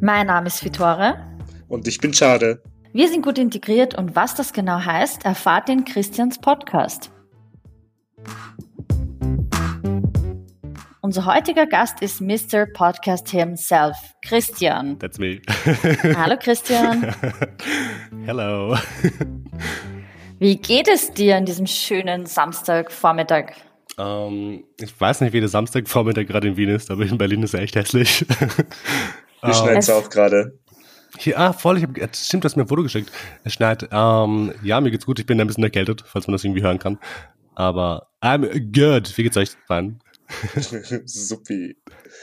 Mein Name ist Vitore. Und ich bin Schade. Wir sind gut integriert und was das genau heißt, erfahrt ihr in Christians Podcast. Unser heutiger Gast ist Mr. Podcast himself, Christian. That's me. Hallo Christian. Hello. Wie geht es dir an diesem schönen Samstagvormittag? Um, ich weiß nicht, wie der Samstagvormittag gerade in Wien ist, aber in Berlin ist er echt hässlich. Wir schneiden es auch gerade. Hier, ah, voll, ich hab, stimmt, du hast mir ein Foto geschickt. Es schneit. Ähm, ja, mir geht's gut. Ich bin ein bisschen erkältet, falls man das irgendwie hören kann. Aber I'm good. Wie geht's euch rein? Supi.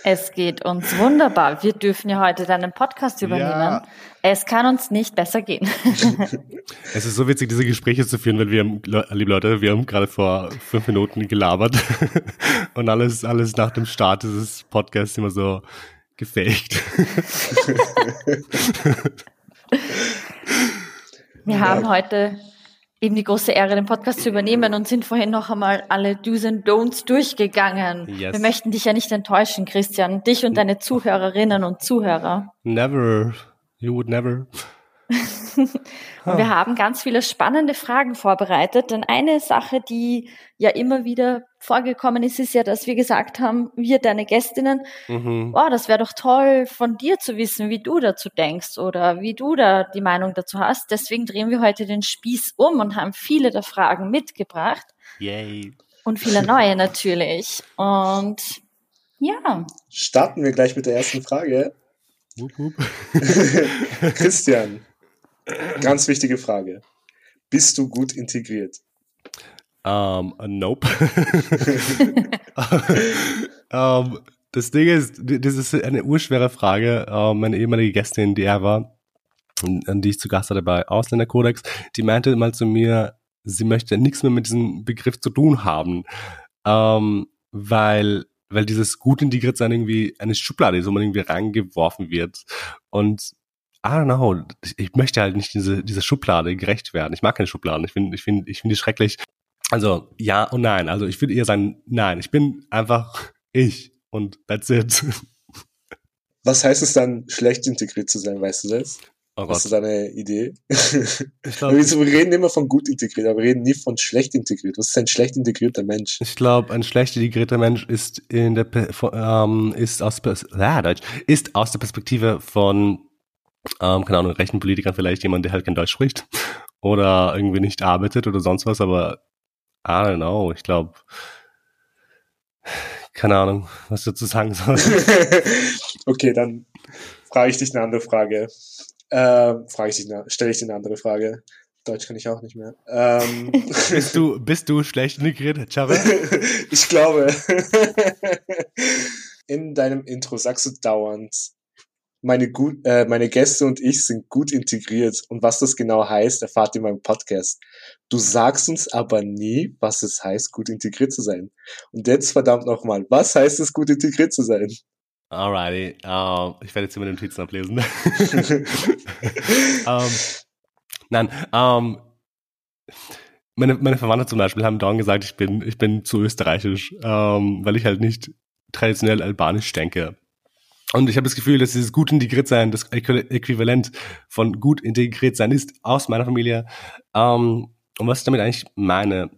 Es geht uns wunderbar. Wir dürfen ja heute deinen Podcast übernehmen. Ja. Es kann uns nicht besser gehen. es ist so witzig, diese Gespräche zu führen, weil wir, liebe Leute, wir haben gerade vor fünf Minuten gelabert und alles, alles nach dem Start dieses Podcasts immer so gefaked. wir haben heute eben die große Ehre, den Podcast zu übernehmen und sind vorhin noch einmal alle Do's and Don'ts durchgegangen. Yes. Wir möchten dich ja nicht enttäuschen, Christian, dich und deine Zuhörerinnen und Zuhörer. Never. You would never. und wir haben ganz viele spannende Fragen vorbereitet, denn eine Sache, die ja immer wieder vorgekommen ist, ist ja, dass wir gesagt haben, wir deine Gästinnen, mhm. oh, das wäre doch toll von dir zu wissen, wie du dazu denkst oder wie du da die Meinung dazu hast. Deswegen drehen wir heute den Spieß um und haben viele der Fragen mitgebracht. Yay. Und viele neue natürlich. Und ja. Starten wir gleich mit der ersten Frage. Wup, wup. Christian, Ganz wichtige Frage. Bist du gut integriert? Um, nope. um, das Ding ist, das ist eine urschwere Frage. Um, meine ehemalige Gästin, die er war, an die ich zu Gast hatte bei Ausländerkodex, die meinte mal zu mir, sie möchte nichts mehr mit diesem Begriff zu tun haben, um, weil weil dieses gut integriert sein irgendwie eine Schublade ist, wo man irgendwie reingeworfen wird. Und I don't know, ich möchte halt nicht diese, diese Schublade gerecht werden. Ich mag keine Schubladen. Ich finde, ich finde, ich finde die schrecklich. Also, ja und nein. Also, ich würde eher sagen, nein. Ich bin einfach ich. Und that's it. Was heißt es dann, schlecht integriert zu sein? Weißt du das? Oh Hast du da eine Idee? Ich glaub, wir reden immer von gut integriert, aber wir reden nie von schlecht integriert. Was ist ein schlecht integrierter Mensch? Ich glaube, ein schlecht integrierter Mensch ist in der ähm, ist aus ah, Deutsch, ist aus der Perspektive von ähm, keine Ahnung, rechten Politikern vielleicht jemand, der halt kein Deutsch spricht oder irgendwie nicht arbeitet oder sonst was, aber I don't know, ich glaube, keine Ahnung, was du dazu sagen sollst. okay, dann frage ich dich eine andere Frage. Ähm, frage ich dich, stelle ich dir eine andere Frage. Deutsch kann ich auch nicht mehr. Ähm, bist du, bist du schlecht integriert, Chava? ich glaube. In deinem Intro sagst du dauernd, meine, gut, äh, meine Gäste und ich sind gut integriert und was das genau heißt, erfahrt ihr in meinem Podcast. Du sagst uns aber nie, was es heißt, gut integriert zu sein. Und jetzt verdammt nochmal, was heißt es, gut integriert zu sein? Alrighty, uh, ich werde jetzt immer den Notizen ablesen. um, nein, um, meine, meine Verwandte zum Beispiel haben dauernd gesagt, ich bin, ich bin zu österreichisch, um, weil ich halt nicht traditionell albanisch denke. Und ich habe das Gefühl, dass dieses gut integriert sein, das Äquivalent von gut integriert sein ist aus meiner Familie. Ähm, und was ich damit eigentlich meine,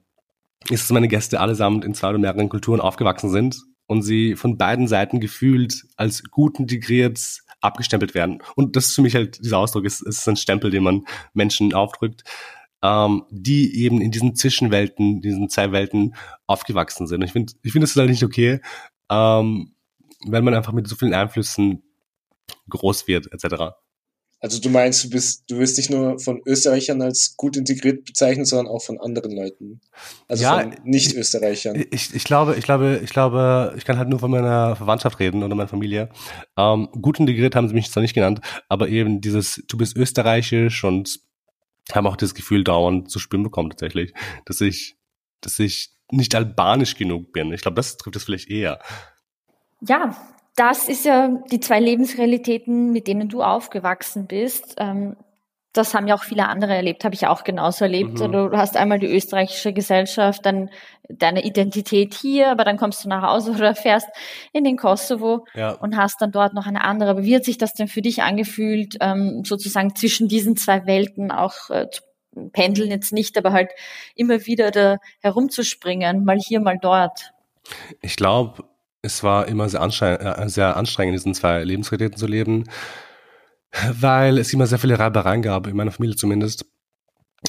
ist, dass meine Gäste allesamt in zwei oder mehreren Kulturen aufgewachsen sind und sie von beiden Seiten gefühlt als gut integriert abgestempelt werden. Und das ist für mich halt dieser Ausdruck, es ist ein Stempel, den man Menschen aufdrückt, ähm, die eben in diesen Zwischenwelten, diesen zwei Welten aufgewachsen sind. Und ich finde, ich finde das ist halt nicht okay. Ähm, wenn man einfach mit so vielen Einflüssen groß wird, etc. Also du meinst, du bist, du wirst nicht nur von Österreichern als gut integriert bezeichnet, sondern auch von anderen Leuten. Also ja, von Nicht-Österreichern. Ich, ich glaube, ich glaube, ich glaube, ich kann halt nur von meiner Verwandtschaft reden oder meiner Familie. Ähm, gut integriert haben sie mich zwar nicht genannt, aber eben dieses, du bist österreichisch und haben auch das Gefühl dauernd zu spüren bekommen tatsächlich, dass ich, dass ich nicht albanisch genug bin. Ich glaube, das trifft es vielleicht eher. Ja, das ist ja die zwei Lebensrealitäten, mit denen du aufgewachsen bist. Ähm, das haben ja auch viele andere erlebt, habe ich auch genauso erlebt. Mhm. Du hast einmal die österreichische Gesellschaft, dann deine Identität hier, aber dann kommst du nach Hause oder fährst in den Kosovo ja. und hast dann dort noch eine andere. Aber wie hat sich das denn für dich angefühlt, ähm, sozusagen zwischen diesen zwei Welten auch äh, zu pendeln jetzt nicht, aber halt immer wieder da herumzuspringen, mal hier, mal dort? Ich glaube, es war immer sehr anstrengend, äh, sehr anstrengend, in diesen zwei Lebensrealitäten zu leben weil es immer sehr viele Reibereien gab, in meiner Familie zumindest.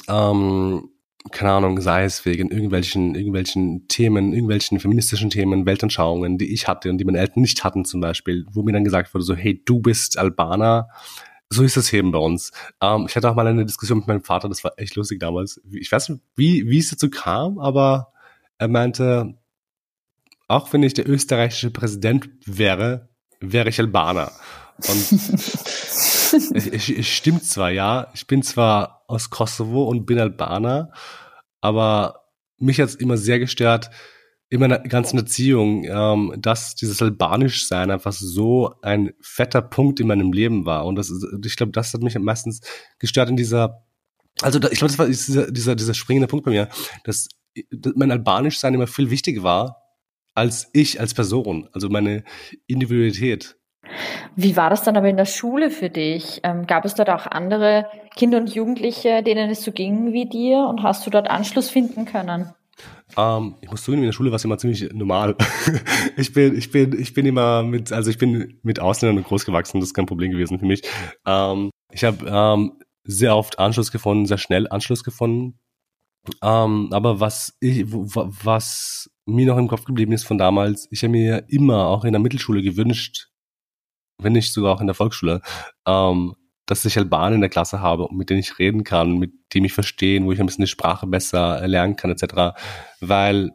Ähm, keine Ahnung, sei es wegen irgendwelchen, irgendwelchen Themen, irgendwelchen feministischen Themen, Weltanschauungen, die ich hatte und die meine Eltern nicht hatten zum Beispiel, wo mir dann gesagt wurde, so, hey, du bist Albaner, so ist das eben bei uns. Ähm, ich hatte auch mal eine Diskussion mit meinem Vater, das war echt lustig damals. Ich weiß nicht, wie, wie es dazu kam, aber er meinte, auch wenn ich der österreichische Präsident wäre, wäre ich Albaner. Und es, es stimmt zwar, ja. Ich bin zwar aus Kosovo und bin Albaner, aber mich hat es immer sehr gestört, in meiner ganzen Erziehung, ähm, dass dieses Albanisch-Sein einfach so ein fetter Punkt in meinem Leben war. Und das ist, ich glaube, das hat mich meistens gestört in dieser, also ich glaube, das war dieser, dieser, dieser springende Punkt bei mir, dass, dass mein Albanisch-Sein immer viel wichtiger war als ich als Person, also meine Individualität. Wie war das dann aber in der Schule für dich? Ähm, gab es dort auch andere Kinder und Jugendliche, denen es so ging wie dir und hast du dort Anschluss finden können? Ähm, ich muss zugeben, in der Schule war es immer ziemlich normal. ich bin, ich bin, ich bin immer mit, also ich bin mit Ausländern groß gewachsen, das ist kein Problem gewesen für mich. Ähm, ich habe ähm, sehr oft Anschluss gefunden, sehr schnell Anschluss gefunden. Aber was ich, was mir noch im Kopf geblieben ist von damals, ich habe mir immer auch in der Mittelschule gewünscht, wenn nicht sogar auch in der Volksschule, ähm, dass ich Albaner in der Klasse habe, mit denen ich reden kann, mit dem ich verstehen, wo ich ein bisschen die Sprache besser lernen kann, etc. Weil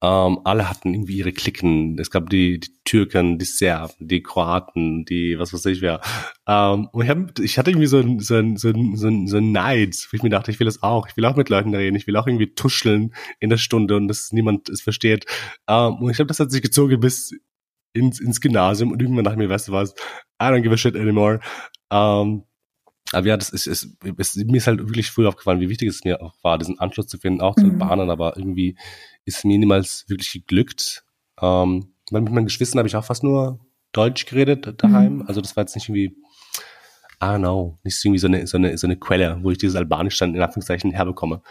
ähm, alle hatten irgendwie ihre Klicken. Es gab die, die Türken, die Serben, die Kroaten, die was weiß ich wer. Ähm, und ich, hab, ich hatte irgendwie so ein, so ein, so ein, so ein, so ein Neid, wo ich mir dachte, ich will das auch. Ich will auch mit Leuten reden. Ich will auch irgendwie tuscheln in der Stunde und dass niemand es versteht. Ähm, und ich glaube, das hat sich gezogen bis ins, ins Gymnasium und irgendwann dachte ich mir, weißt du was, I don't give a shit anymore. Ähm, aber ja, das ist, ist, ist, mir ist halt wirklich früh aufgefallen, wie wichtig es mir auch war, diesen Anschluss zu finden, auch zu mhm. Bahnen, aber irgendwie ist mir niemals wirklich geglückt. Ähm, mit meinen Geschwistern habe ich auch fast nur Deutsch geredet daheim. Mhm. Also das war jetzt nicht irgendwie, I don't know, nicht irgendwie so eine, so eine, so eine Quelle, wo ich dieses Albanisch dann in Anführungszeichen herbekomme.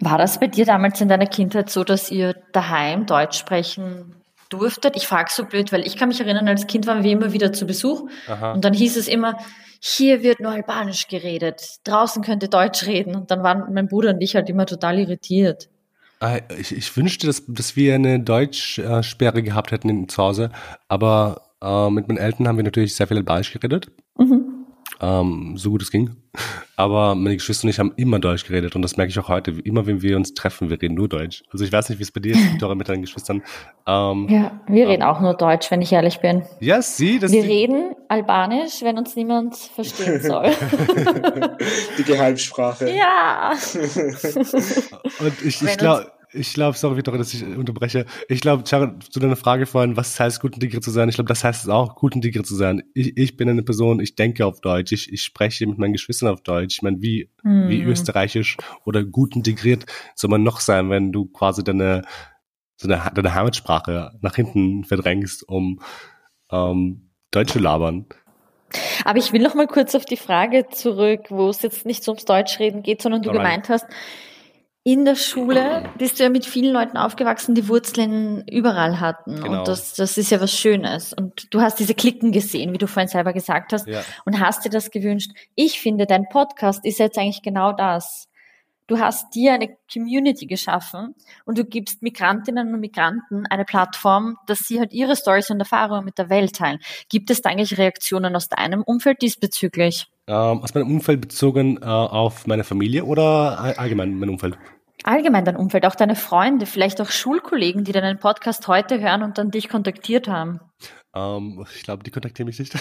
War das bei dir damals in deiner Kindheit so, dass ihr daheim Deutsch sprechen durftet. Ich frage so blöd, weil ich kann mich erinnern, als Kind waren wir immer wieder zu Besuch Aha. und dann hieß es immer, hier wird nur Albanisch geredet, draußen könnt ihr Deutsch reden und dann waren mein Bruder und ich halt immer total irritiert. Ah, ich, ich wünschte, dass, dass wir eine Deutschsperre gehabt hätten zu Hause, aber äh, mit meinen Eltern haben wir natürlich sehr viel Albanisch geredet. Mhm ähm, so gut es ging. Aber meine Geschwister und ich haben immer Deutsch geredet und das merke ich auch heute. Immer wenn wir uns treffen, wir reden nur Deutsch. Also ich weiß nicht, wie es bei dir ist, mit deinen Geschwistern. Ähm, ja, wir reden ähm, auch nur Deutsch, wenn ich ehrlich bin. Ja, sie. Das wir reden Albanisch, wenn uns niemand verstehen soll. Die Geheimsprache. Ja. und ich, ich glaube ich glaube, sorry, Victoria, dass ich unterbreche. Ich glaube, zu deiner Frage vorhin, was heißt gut integriert zu sein? Ich glaube, das heißt es auch, gut integriert zu sein. Ich, ich bin eine Person, ich denke auf Deutsch, ich, ich spreche mit meinen Geschwistern auf Deutsch. Ich meine, wie, mhm. wie österreichisch oder gut integriert soll man noch sein, wenn du quasi deine, deine, deine Heimatsprache nach hinten verdrängst, um ähm, Deutsch zu labern. Aber ich will noch mal kurz auf die Frage zurück, wo es jetzt nicht so ums Deutschreden geht, sondern du Alright. gemeint hast, in der Schule bist du ja mit vielen Leuten aufgewachsen, die Wurzeln überall hatten. Genau. Und das, das ist ja was Schönes. Und du hast diese Klicken gesehen, wie du vorhin selber gesagt hast, ja. und hast dir das gewünscht. Ich finde, dein Podcast ist jetzt eigentlich genau das. Du hast dir eine Community geschaffen und du gibst Migrantinnen und Migranten eine Plattform, dass sie halt ihre Stories und Erfahrungen mit der Welt teilen. Gibt es da eigentlich Reaktionen aus deinem Umfeld diesbezüglich? Ähm, aus meinem Umfeld bezogen äh, auf meine Familie oder allgemein mein Umfeld? Allgemein dein Umfeld, auch deine Freunde, vielleicht auch Schulkollegen, die deinen Podcast heute hören und dann dich kontaktiert haben. Um, ähm, ich glaube, die kontaktieren mich nicht.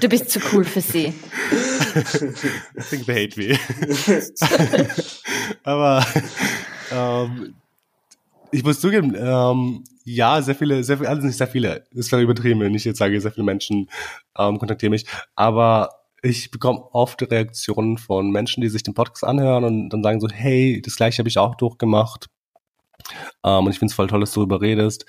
du bist zu cool für sie. I think they hate me. Aber um, ähm, ich muss zugeben, um, ähm, ja, sehr viele, sehr viele, also nicht sehr viele, das wäre übertrieben, wenn ich jetzt sage, sehr viele Menschen kontaktieren mich, aber ich bekomme oft Reaktionen von Menschen, die sich den Podcast anhören und dann sagen so, hey, das gleiche habe ich auch durchgemacht. Ähm, und ich finde es voll toll, dass du darüber redest,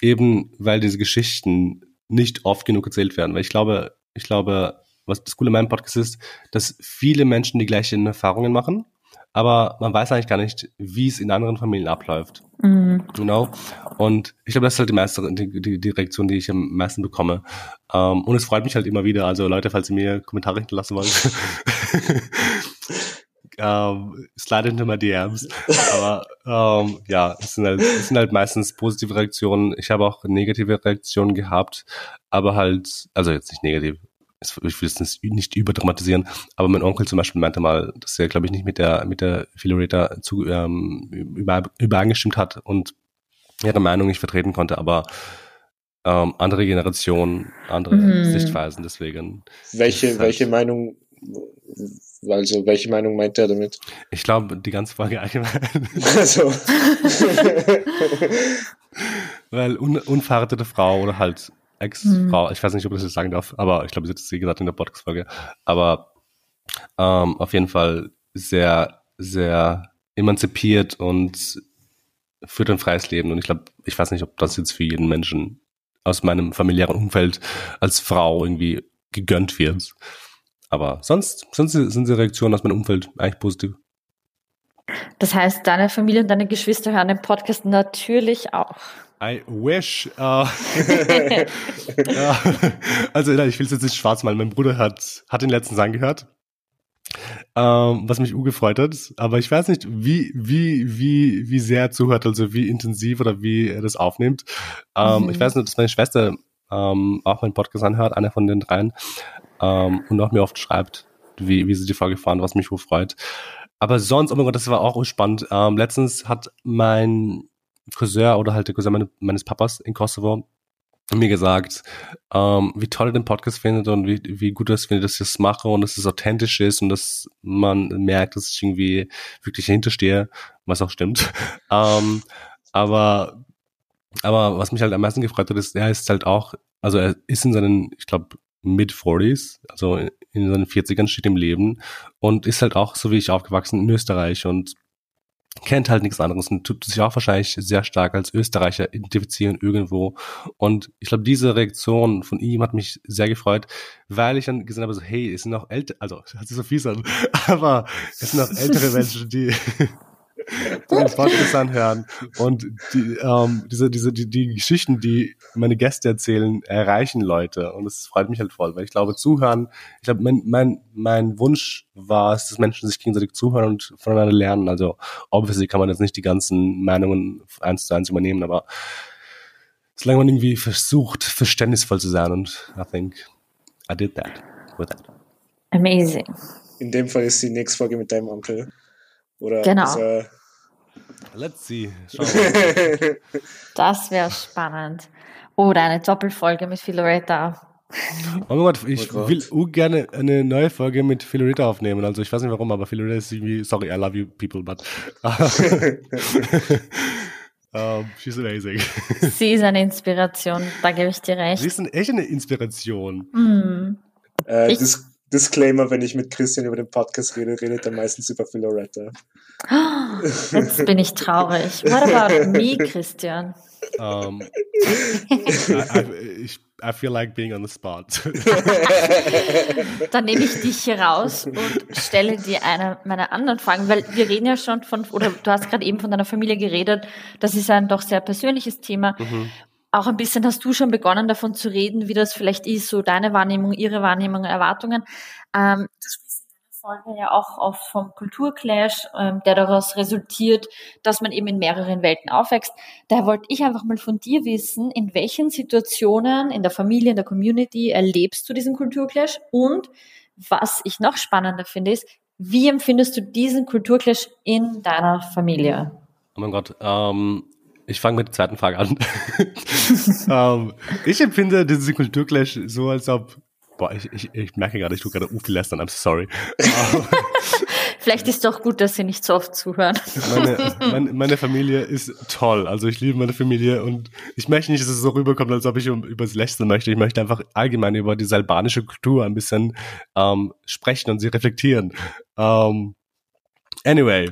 eben weil diese Geschichten nicht oft genug erzählt werden, weil ich glaube, ich glaube, was das Coole an meinem Podcast ist, dass viele Menschen die gleichen Erfahrungen machen, aber man weiß eigentlich gar nicht, wie es in anderen Familien abläuft. Mhm. Genau. Und ich glaube, das ist halt die, meiste, die, die, die Reaktion, die ich am meisten bekomme. Um, ähm, und es freut mich halt immer wieder. Also Leute, falls ihr mir Kommentare hinterlassen wollt, ähm, slide into my DMs. Aber ähm, ja, es sind, halt, es sind halt meistens positive Reaktionen. Ich habe auch negative Reaktionen gehabt, aber halt, also jetzt nicht negativ, ich will es nicht überdramatisieren, aber mein Onkel zum Beispiel meinte mal, dass er, glaube ich, nicht mit der, mit der Philoreta zu, ähm, über, übereingestimmt hat und ihre Meinung nicht vertreten konnte, aber ähm, andere Generationen, andere mhm. Sichtweisen, deswegen. Welche, halt, welche Meinung, also welche Meinung meint er damit? Ich glaube, die ganze Frage allgemein. Also. Weil un unverheiratete Frau oder halt Ex-Frau, mhm. ich weiß nicht, ob ich das jetzt sagen darf, aber ich glaube, sie hat es gesagt in der Podcast-Folge, aber ähm, auf jeden Fall sehr, sehr emanzipiert und führt ein freies Leben. Und ich glaube, ich weiß nicht, ob das jetzt für jeden Menschen aus meinem familiären Umfeld als Frau irgendwie gegönnt wird. Aber sonst, sonst sind die Reaktionen aus meinem Umfeld eigentlich positiv. Das heißt, deine Familie und deine Geschwister hören den Podcast natürlich auch. I wish. Uh, also ich will es jetzt nicht schwarz malen. Mein Bruder hat, hat den letzten Sang gehört. Ähm, was mich ugefreut hat. Aber ich weiß nicht, wie, wie, wie, wie sehr er zuhört, also wie intensiv oder wie er das aufnimmt. Ähm, mhm. Ich weiß nur, dass meine Schwester ähm, auch meinen Podcast anhört, einer von den dreien, ähm, und auch mir oft schreibt, wie, wie sie die Folge fahren, was mich wohl freut. Aber sonst, oh mein Gott, das war auch spannend. Ähm, letztens hat mein Cousin oder halt der Cousin meine, meines Papas in Kosovo mir gesagt, ähm, wie toll er den Podcast findet und wie, wie gut er es findet, dass ich das mache und dass es authentisch ist und dass man merkt, dass ich irgendwie wirklich dahinter stehe, was auch stimmt. ähm, aber, aber was mich halt am meisten gefreut hat, ist, er ist halt auch, also er ist in seinen, ich glaube, Mid-40s, also in seinen 40ern steht im Leben und ist halt auch, so wie ich aufgewachsen, in Österreich und kennt halt nichts anderes und tut sich auch wahrscheinlich sehr stark als Österreicher identifizieren irgendwo. Und ich glaube, diese Reaktion von ihm hat mich sehr gefreut, weil ich dann gesehen habe, so, hey, es sind auch ältere, also, hört sich so fies an, aber es sind auch ältere Menschen, die, den Podcast anhören und die, ähm, diese, diese, die, die Geschichten, die meine Gäste erzählen, erreichen Leute und das freut mich halt voll, weil ich glaube, zuhören, ich glaube, mein, mein, mein Wunsch war es, dass Menschen sich gegenseitig zuhören und voneinander lernen, also obviously kann man jetzt nicht die ganzen Meinungen eins zu eins übernehmen, aber solange man irgendwie versucht, verständnisvoll zu sein und I think I did that with that. Amazing. In dem Fall ist die nächste Folge mit deinem Onkel. Oder genau. Er Let's see. das wäre spannend. Oder eine Doppelfolge mit Philoretta. Oh mein Gott, ich oh will uh, gerne eine neue Folge mit Philoretta aufnehmen. Also ich weiß nicht warum, aber Philoretta ist irgendwie, sorry, I love you people, but um, she's amazing. Sie ist eine Inspiration, da gebe ich dir recht. Sie ist echt eine Inspiration. Mm. Äh, das Disclaimer, wenn ich mit Christian über den Podcast rede, redet er meistens über Philoretta. Jetzt bin ich traurig. What about me, Christian? Um, I, I, I, feel like being on the spot. Dann nehme ich dich hier raus und stelle dir eine meiner anderen Fragen, weil wir reden ja schon von, oder du hast gerade eben von deiner Familie geredet, das ist ein doch sehr persönliches Thema. Mhm auch ein bisschen hast du schon begonnen davon zu reden, wie das vielleicht ist, so deine Wahrnehmung, ihre Wahrnehmung, Erwartungen. Ähm, du sprichst in deiner Folge ja auch oft vom Kulturclash, ähm, der daraus resultiert, dass man eben in mehreren Welten aufwächst. Da wollte ich einfach mal von dir wissen, in welchen Situationen in der Familie, in der Community erlebst du diesen Kulturclash und was ich noch spannender finde, ist, wie empfindest du diesen Kulturclash in deiner Familie? Oh mein Gott, ähm, ich fange mit der zweiten Frage an. um, ähm, ich empfinde diesen Kulturclash so, als ob, boah, ich, ich, ich merke gerade, ich tue gerade u viel lästern, I'm sorry. Vielleicht ist es doch gut, dass Sie nicht so oft zuhören. Meine, meine, meine, Familie ist toll. Also ich liebe meine Familie und ich möchte nicht, dass es so rüberkommt, als ob ich über das lächeln möchte. Ich möchte einfach allgemein über diese albanische Kultur ein bisschen ähm, sprechen und sie reflektieren. Ähm, anyway,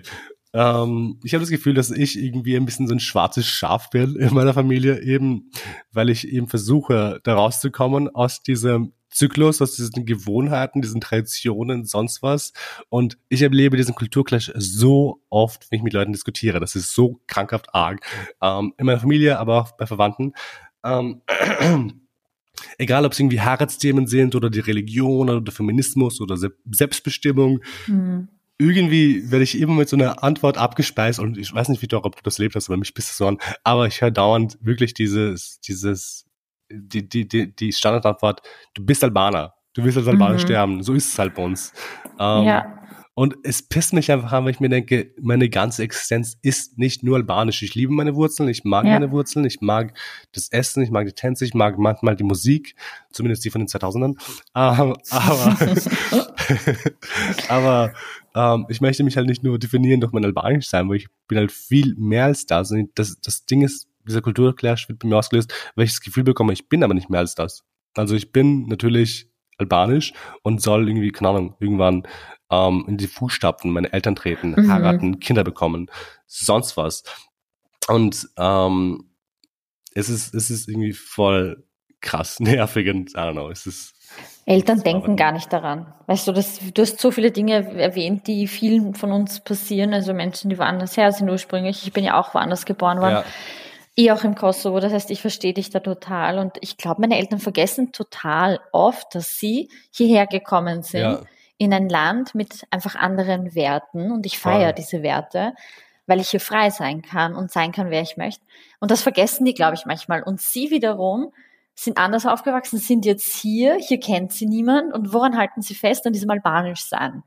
ähm, ich habe das Gefühl, dass ich irgendwie ein bisschen so ein schwarzes Schaf bin in meiner Familie, eben weil ich eben versuche, da rauszukommen aus diesem Zyklus, aus diesen Gewohnheiten, diesen Traditionen, sonst was. Und ich erlebe diesen Kulturclash so oft, wenn ich mit Leuten diskutiere. Das ist so krankhaft arg. Ähm, in meiner Familie, aber auch bei Verwandten. Ähm, egal ob es irgendwie Heiratsthemen sind oder die Religion oder der Feminismus oder Selbstbestimmung. Mhm irgendwie werde ich immer mit so einer Antwort abgespeist und ich weiß nicht, wie du, ob du das lebt hast, aber mich bist du so an, aber ich höre dauernd wirklich dieses, dieses, die, die, die, die Standardantwort, du bist Albaner, du willst als Albaner mhm. sterben, so ist es halt bei uns. Ähm, ja. Und es pisst mich einfach an, weil ich mir denke, meine ganze Existenz ist nicht nur albanisch. Ich liebe meine Wurzeln, ich mag ja. meine Wurzeln, ich mag das Essen, ich mag die Tänze, ich mag manchmal die Musik, zumindest die von den 2000ern. Ähm, aber, aber ähm, ich möchte mich halt nicht nur definieren durch mein Albanisch sein, weil ich bin halt viel mehr als das. Und das, das Ding ist, dieser Kulturclash wird bei mir ausgelöst, weil ich das Gefühl bekomme, ich bin aber nicht mehr als das. Also ich bin natürlich albanisch und soll irgendwie, keine Ahnung, irgendwann ähm, in die Fußstapfen meine Eltern treten, mhm. heiraten, Kinder bekommen, sonst was. Und ähm, es ist, es ist irgendwie voll krass, nervig und I don't know, es ist Eltern denken gar nicht daran. Weißt du, das, du hast so viele Dinge erwähnt, die vielen von uns passieren, also Menschen, die woanders her sind ursprünglich. Ich bin ja auch woanders geboren worden. Ja. Eh auch im Kosovo. Das heißt, ich verstehe dich da total. Und ich glaube, meine Eltern vergessen total oft, dass sie hierher gekommen sind. Ja. In ein Land mit einfach anderen Werten. Und ich feiere diese Werte, weil ich hier frei sein kann und sein kann, wer ich möchte. Und das vergessen die, glaube ich, manchmal. Und sie wiederum sind anders aufgewachsen, sind jetzt hier, hier kennt sie niemand und woran halten sie fest? An diesem albanisch sein.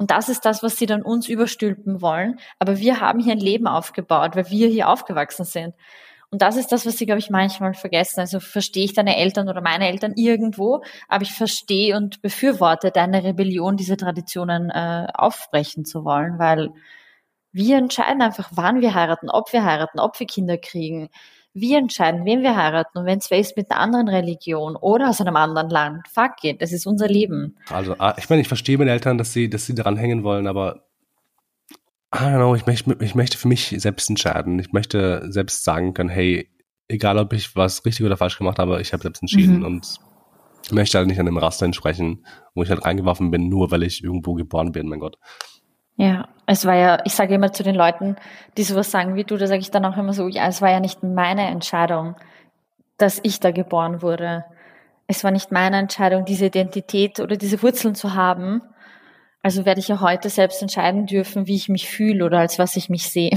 Und das ist das, was sie dann uns überstülpen wollen. Aber wir haben hier ein Leben aufgebaut, weil wir hier aufgewachsen sind. Und das ist das, was sie, glaube ich, manchmal vergessen. Also verstehe ich deine Eltern oder meine Eltern irgendwo, aber ich verstehe und befürworte deine Rebellion, diese Traditionen äh, aufbrechen zu wollen, weil wir entscheiden einfach, wann wir heiraten, ob wir heiraten, ob wir Kinder kriegen. Wir entscheiden, wen wir heiraten und wenn es wer ist mit einer anderen Religion oder aus einem anderen Land. Fuck it, das ist unser Leben. Also, ah, ich meine, ich verstehe meine Eltern, dass sie, dass sie daran hängen wollen, aber I don't know, ich möchte, ich möchte für mich selbst entscheiden. Ich möchte selbst sagen können, hey, egal ob ich was richtig oder falsch gemacht habe, ich habe selbst entschieden mhm. und möchte halt nicht an dem Raster entsprechen, wo ich halt reingeworfen bin, nur weil ich irgendwo geboren bin, mein Gott. Ja, es war ja, ich sage immer zu den Leuten, die sowas sagen wie du, da sage ich dann auch immer so, ja, es war ja nicht meine Entscheidung, dass ich da geboren wurde. Es war nicht meine Entscheidung, diese Identität oder diese Wurzeln zu haben. Also werde ich ja heute selbst entscheiden dürfen, wie ich mich fühle oder als was ich mich sehe.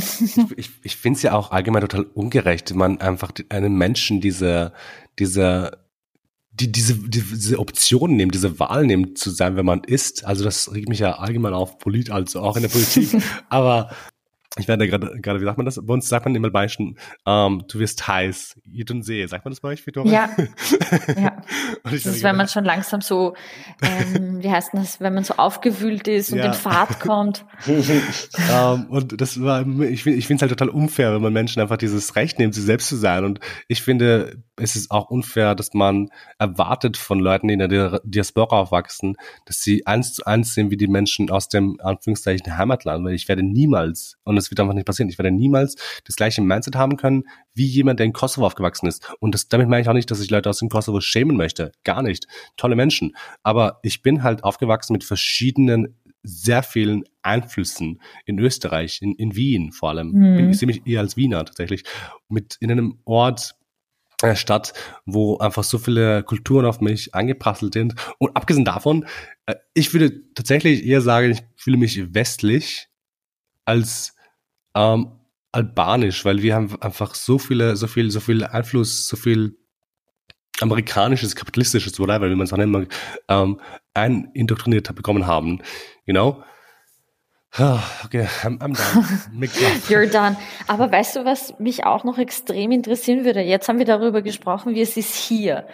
ich ich, finde es ja auch allgemein total ungerecht, wenn man einfach einem Menschen diese, diese die, diese, diese Option nehmen, diese Wahl nehmen zu sein, wenn man isst. Also das regt mich ja allgemein auf, polit, also auch in der Politik. Aber ich werde gerade, gerade, wie sagt man das? Bei uns sagt man immer Albanischen, ähm, du wirst heiß, See. Sagt man das bei euch, Victoria? Ja. ja. das ist, wenn man schon langsam so, ähm, wie heißt das, wenn man so aufgewühlt ist und ja. in Fahrt kommt. um, ähm, und das war, ich, ich finde es halt total unfair, wenn man Menschen einfach dieses Recht nimmt, sie selbst zu sein. Und ich finde, es ist auch unfair, dass man erwartet von Leuten, die in der Diaspora aufwachsen, dass sie eins zu eins sehen wie die Menschen aus dem Anführungszeichen Heimatland, weil ich werde niemals, und das wird einfach nicht passieren, ich werde niemals das gleiche Mindset haben können, wie jemand, der in Kosovo aufgewachsen ist. Und das, damit meine ich auch nicht, dass ich Leute aus dem Kosovo schämen möchte. Gar nicht. Tolle Menschen. Aber ich bin halt aufgewachsen mit verschiedenen sehr vielen Einflüssen in Österreich, in, in Wien vor allem. Mhm. Ich sehe mich eher als Wiener tatsächlich. Mit in einem Ort, äh, Stadt, wo einfach so viele Kulturen auf mich angeprasselt sind. Und abgesehen davon, äh, ich würde tatsächlich eher sagen, ich fühle mich westlich als ähm, albanisch, weil wir haben einfach so viele, so viel, so viel Einfluss, so viel amerikanisches, kapitalistisches, whatever, wie man es auch nennt, ähm, indoktriniert bekommen haben, you know? Oh, okay, I'm, I'm done. You're done. Aber weißt du, was mich auch noch extrem interessieren würde? Jetzt haben wir darüber gesprochen, wie es ist hier.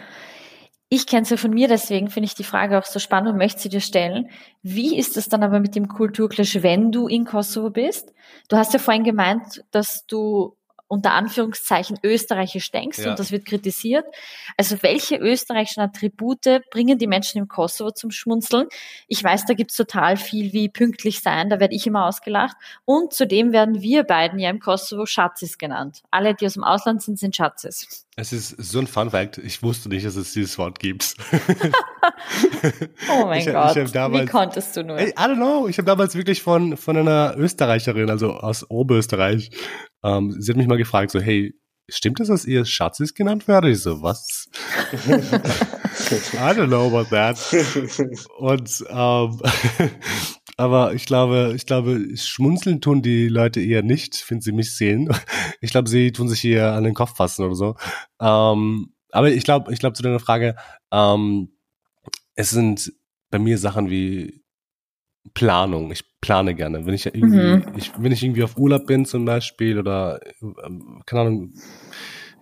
Ich kenne es ja von mir, deswegen finde ich die Frage auch so spannend und möchte sie dir stellen. Wie ist es dann aber mit dem Kulturclash, wenn du in Kosovo bist? Du hast ja vorhin gemeint, dass du unter Anführungszeichen österreichisch denkst ja. und das wird kritisiert. Also welche österreichischen Attribute bringen die Menschen im Kosovo zum Schmunzeln? Ich weiß, da gibt's total viel wie pünktlich sein, da werde ich immer ausgelacht. Und zudem werden wir beiden ja im Kosovo Schatzis genannt. Alle, die aus dem Ausland sind, sind Schatzis. Es ist so ein Fun Fact. Ich wusste nicht, dass es dieses Wort gibt. oh mein ich, Gott. Ich damals, Wie konntest du nur? I don't know. Ich habe damals wirklich von, von einer Österreicherin, also aus Oberösterreich, ähm, sie hat mich mal gefragt, so, hey, stimmt das, dass ihr Schatzis genannt werdet? Ich so, was? I don't know about that. Und ähm, aber ich glaube, ich glaube, schmunzeln tun die Leute eher nicht, wenn sie mich sehen. Ich glaube, sie tun sich eher an den Kopf fassen oder so. Ähm, aber ich glaube, ich glaube zu deiner Frage, ähm, es sind bei mir Sachen wie Planung. Ich plane gerne. Wenn ich irgendwie, mhm. ich, wenn ich irgendwie auf Urlaub bin zum Beispiel oder ähm, keine Ahnung,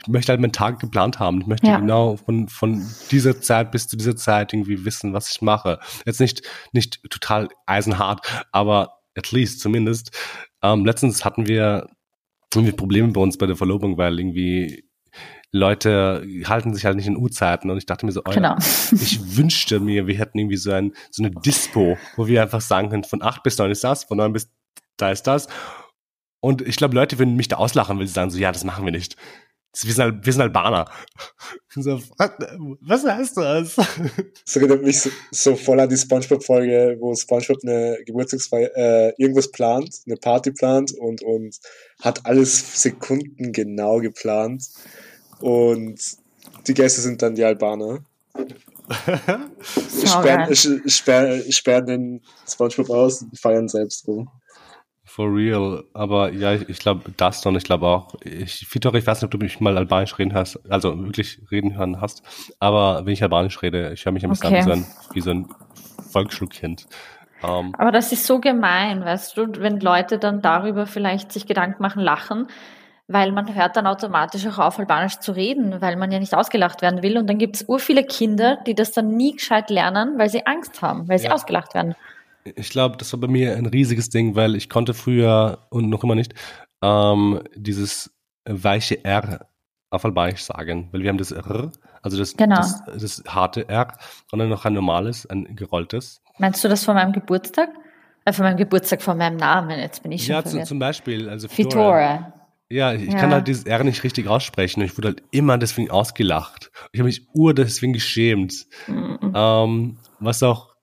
ich möchte halt meinen Tag geplant haben. Ich möchte ja. genau von, von dieser Zeit bis zu dieser Zeit irgendwie wissen, was ich mache. Jetzt nicht, nicht total eisenhart, aber at least zumindest. Ähm, letztens hatten wir irgendwie Probleme bei uns bei der Verlobung, weil irgendwie Leute halten sich halt nicht in Uhrzeiten und ich dachte mir so, oh, genau. ich wünschte mir, wir hätten irgendwie so, ein, so eine Dispo, wo wir einfach sagen können, von acht bis neun ist das, von neun bis da ist das. Und ich glaube, Leute würden mich da auslachen, weil sie sagen so, ja, das machen wir nicht. Wir sind, halt, wir sind Albaner. So, was heißt das? Das erinnert mich so, so voll an die Spongebob-Folge, wo Spongebob eine Geburtstagsfeier, äh, irgendwas plant, eine Party plant und, und hat alles Sekunden genau geplant. Und die Gäste sind dann die Albaner. sperren, sperren, sperren den Spongebob aus und feiern selbst rum. For real. Aber ja, ich, ich glaube, das und ich glaube auch, ich, Vitor, ich weiß nicht, ob du mich mal Albanisch reden hast, also wirklich reden hören hast, aber wenn ich Albanisch rede, ich höre mich ein bisschen okay. an wie so ein, Volksschulkind. Um, ähm, aber das ist so gemein, weißt du, wenn Leute dann darüber vielleicht sich Gedanken machen, lachen, weil man hört dann automatisch auch auf, Albanisch zu reden, weil man ja nicht ausgelacht werden will. Und dann gibt es ur viele Kinder, die das dann nie gescheit lernen, weil sie Angst haben, weil sie ja. ausgelacht werden ich glaube, das war bei mir ein riesiges Ding, weil ich konnte früher und noch immer nicht ähm, dieses weiche R auf Albanisch sagen, weil wir haben das R, also das, genau. das, das harte R und dann noch ein normales, ein gerolltes. Meinst du das von meinem Geburtstag? Äh, von meinem Geburtstag, von meinem Namen, jetzt bin ich schon Ja, zu, zum Beispiel, also Fitora. Ja, ich ja. kann halt dieses R nicht richtig aussprechen. Ich wurde halt immer deswegen ausgelacht. Ich habe mich ur deswegen geschämt. Mhm. Ähm, was auch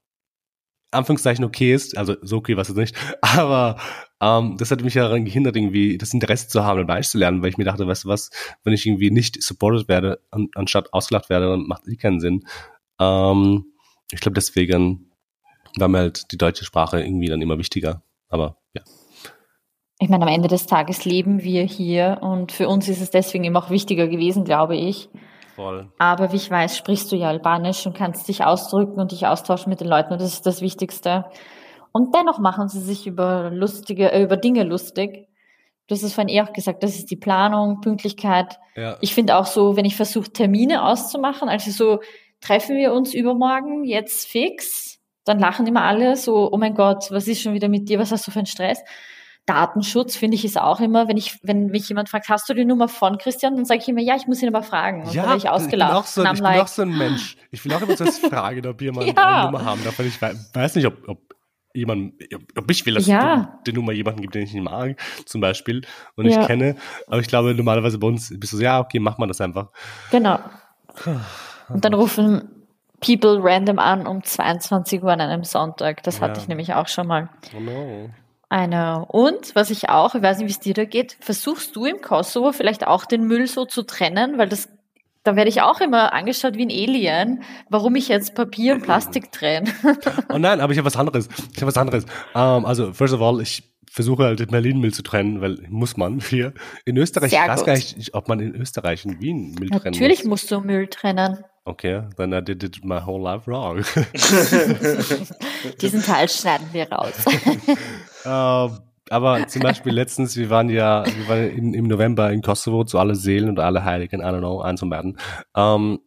Anführungszeichen okay ist, also so okay war es nicht, aber ähm, das hat mich ja daran gehindert, irgendwie das Interesse zu haben, Deutsch zu lernen, weil ich mir dachte, weißt du was, wenn ich irgendwie nicht supported werde, an, anstatt ausgelacht werde, dann macht eh keinen Sinn. Ähm, ich glaube, deswegen war mir halt die deutsche Sprache irgendwie dann immer wichtiger. Aber. Ich meine, am Ende des Tages leben wir hier und für uns ist es deswegen immer auch wichtiger gewesen, glaube ich, Voll. Aber wie ich weiß, sprichst du ja Albanisch und kannst dich ausdrücken und dich austauschen mit den Leuten und das ist das Wichtigste. Und dennoch machen sie sich über lustige, äh, über Dinge lustig. Du hast es vorhin eh auch gesagt, das ist die Planung, Pünktlichkeit. Ja. Ich finde auch so, wenn ich versuche, Termine auszumachen, also so, treffen wir uns übermorgen, jetzt fix, dann lachen immer alle so, oh mein Gott, was ist schon wieder mit dir, was hast du für einen Stress? Datenschutz finde ich ist auch immer, wenn ich, wenn mich jemand fragt, hast du die Nummer von Christian, dann sage ich immer, ja, ich muss ihn aber fragen. Und ja, dann ich. Ich bin auch so, ich like, bin auch so ein Mensch. Ich will auch immer zuerst fragen, ob jemand ja. eine Nummer haben darf, ich weiß nicht, ob, ob jemand, ob ich will, dass ja. die Nummer jemanden gibt, den ich nicht mag, zum Beispiel, und ja. ich kenne. Aber ich glaube, normalerweise bei uns bist du so, ja, okay, mach mal das einfach. Genau. Und dann rufen People random an um 22 Uhr an einem Sonntag. Das hatte ich nämlich auch schon mal. Oh no. Eine. Und was ich auch, ich weiß nicht, wie es dir da geht, versuchst du im Kosovo vielleicht auch den Müll so zu trennen, weil das da werde ich auch immer angeschaut wie ein Alien, warum ich jetzt Papier und Plastik trenne. oh nein, aber ich habe was anderes. Ich habe was anderes. Um, ähm, also, first of all, ich versuche halt den Berlin-Müll zu trennen, weil muss man hier. In Österreich, Sehr ich weiß gut. gar nicht, ob man in Österreich in Wien Müll trennen muss. Natürlich musst du Müll trennen. Okay, then I did it my whole life wrong. Diesen Teil schneiden wir raus. uh, aber zum Beispiel letztens, wir waren ja, wir waren in, im November in Kosovo zu alle Seelen und alle Heiligen, I don't know, eins und beiden. Um,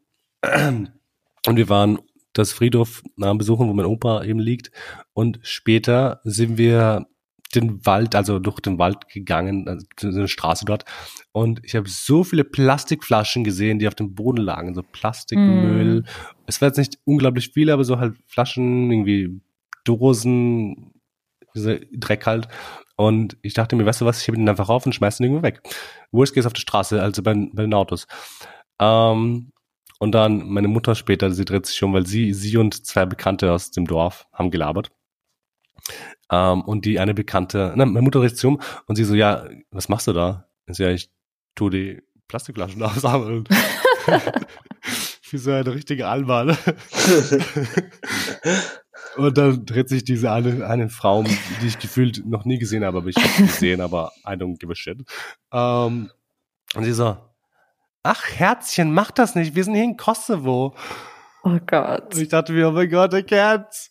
Und wir waren das Friedhof besuchen, wo mein Opa eben liegt. Und später sind wir den Wald, also durch den Wald gegangen, also eine Straße dort. Und ich habe so viele Plastikflaschen gesehen, die auf dem Boden lagen, so Plastikmüll. Mm. Es war jetzt nicht unglaublich viele, aber so halt Flaschen, irgendwie Dosen, Dreck halt. Und ich dachte mir, weißt du was, ich hebe den einfach auf und schmeiße den irgendwo weg. Worst case auf der Straße, also bei, bei den Autos. Ähm, und dann meine Mutter später, sie dreht sich um, weil sie, sie und zwei Bekannte aus dem Dorf haben gelabert. Ähm, und die eine Bekannte, na, meine Mutter dreht sich um und sie so, ja, was machst du da? Ich so, ja, ich tu die Plastikflaschen aussammeln. Wie so eine richtige Alma. Ne? und dann dreht sich diese eine, eine Frau, die ich gefühlt noch nie gesehen habe, aber ich habe gesehen, aber I don't give a shit. Ähm, und sie so, ach Herzchen, mach das nicht, wir sind hier in Kosovo. Oh Gott. Und ich dachte mir, oh mein Gott, I can't.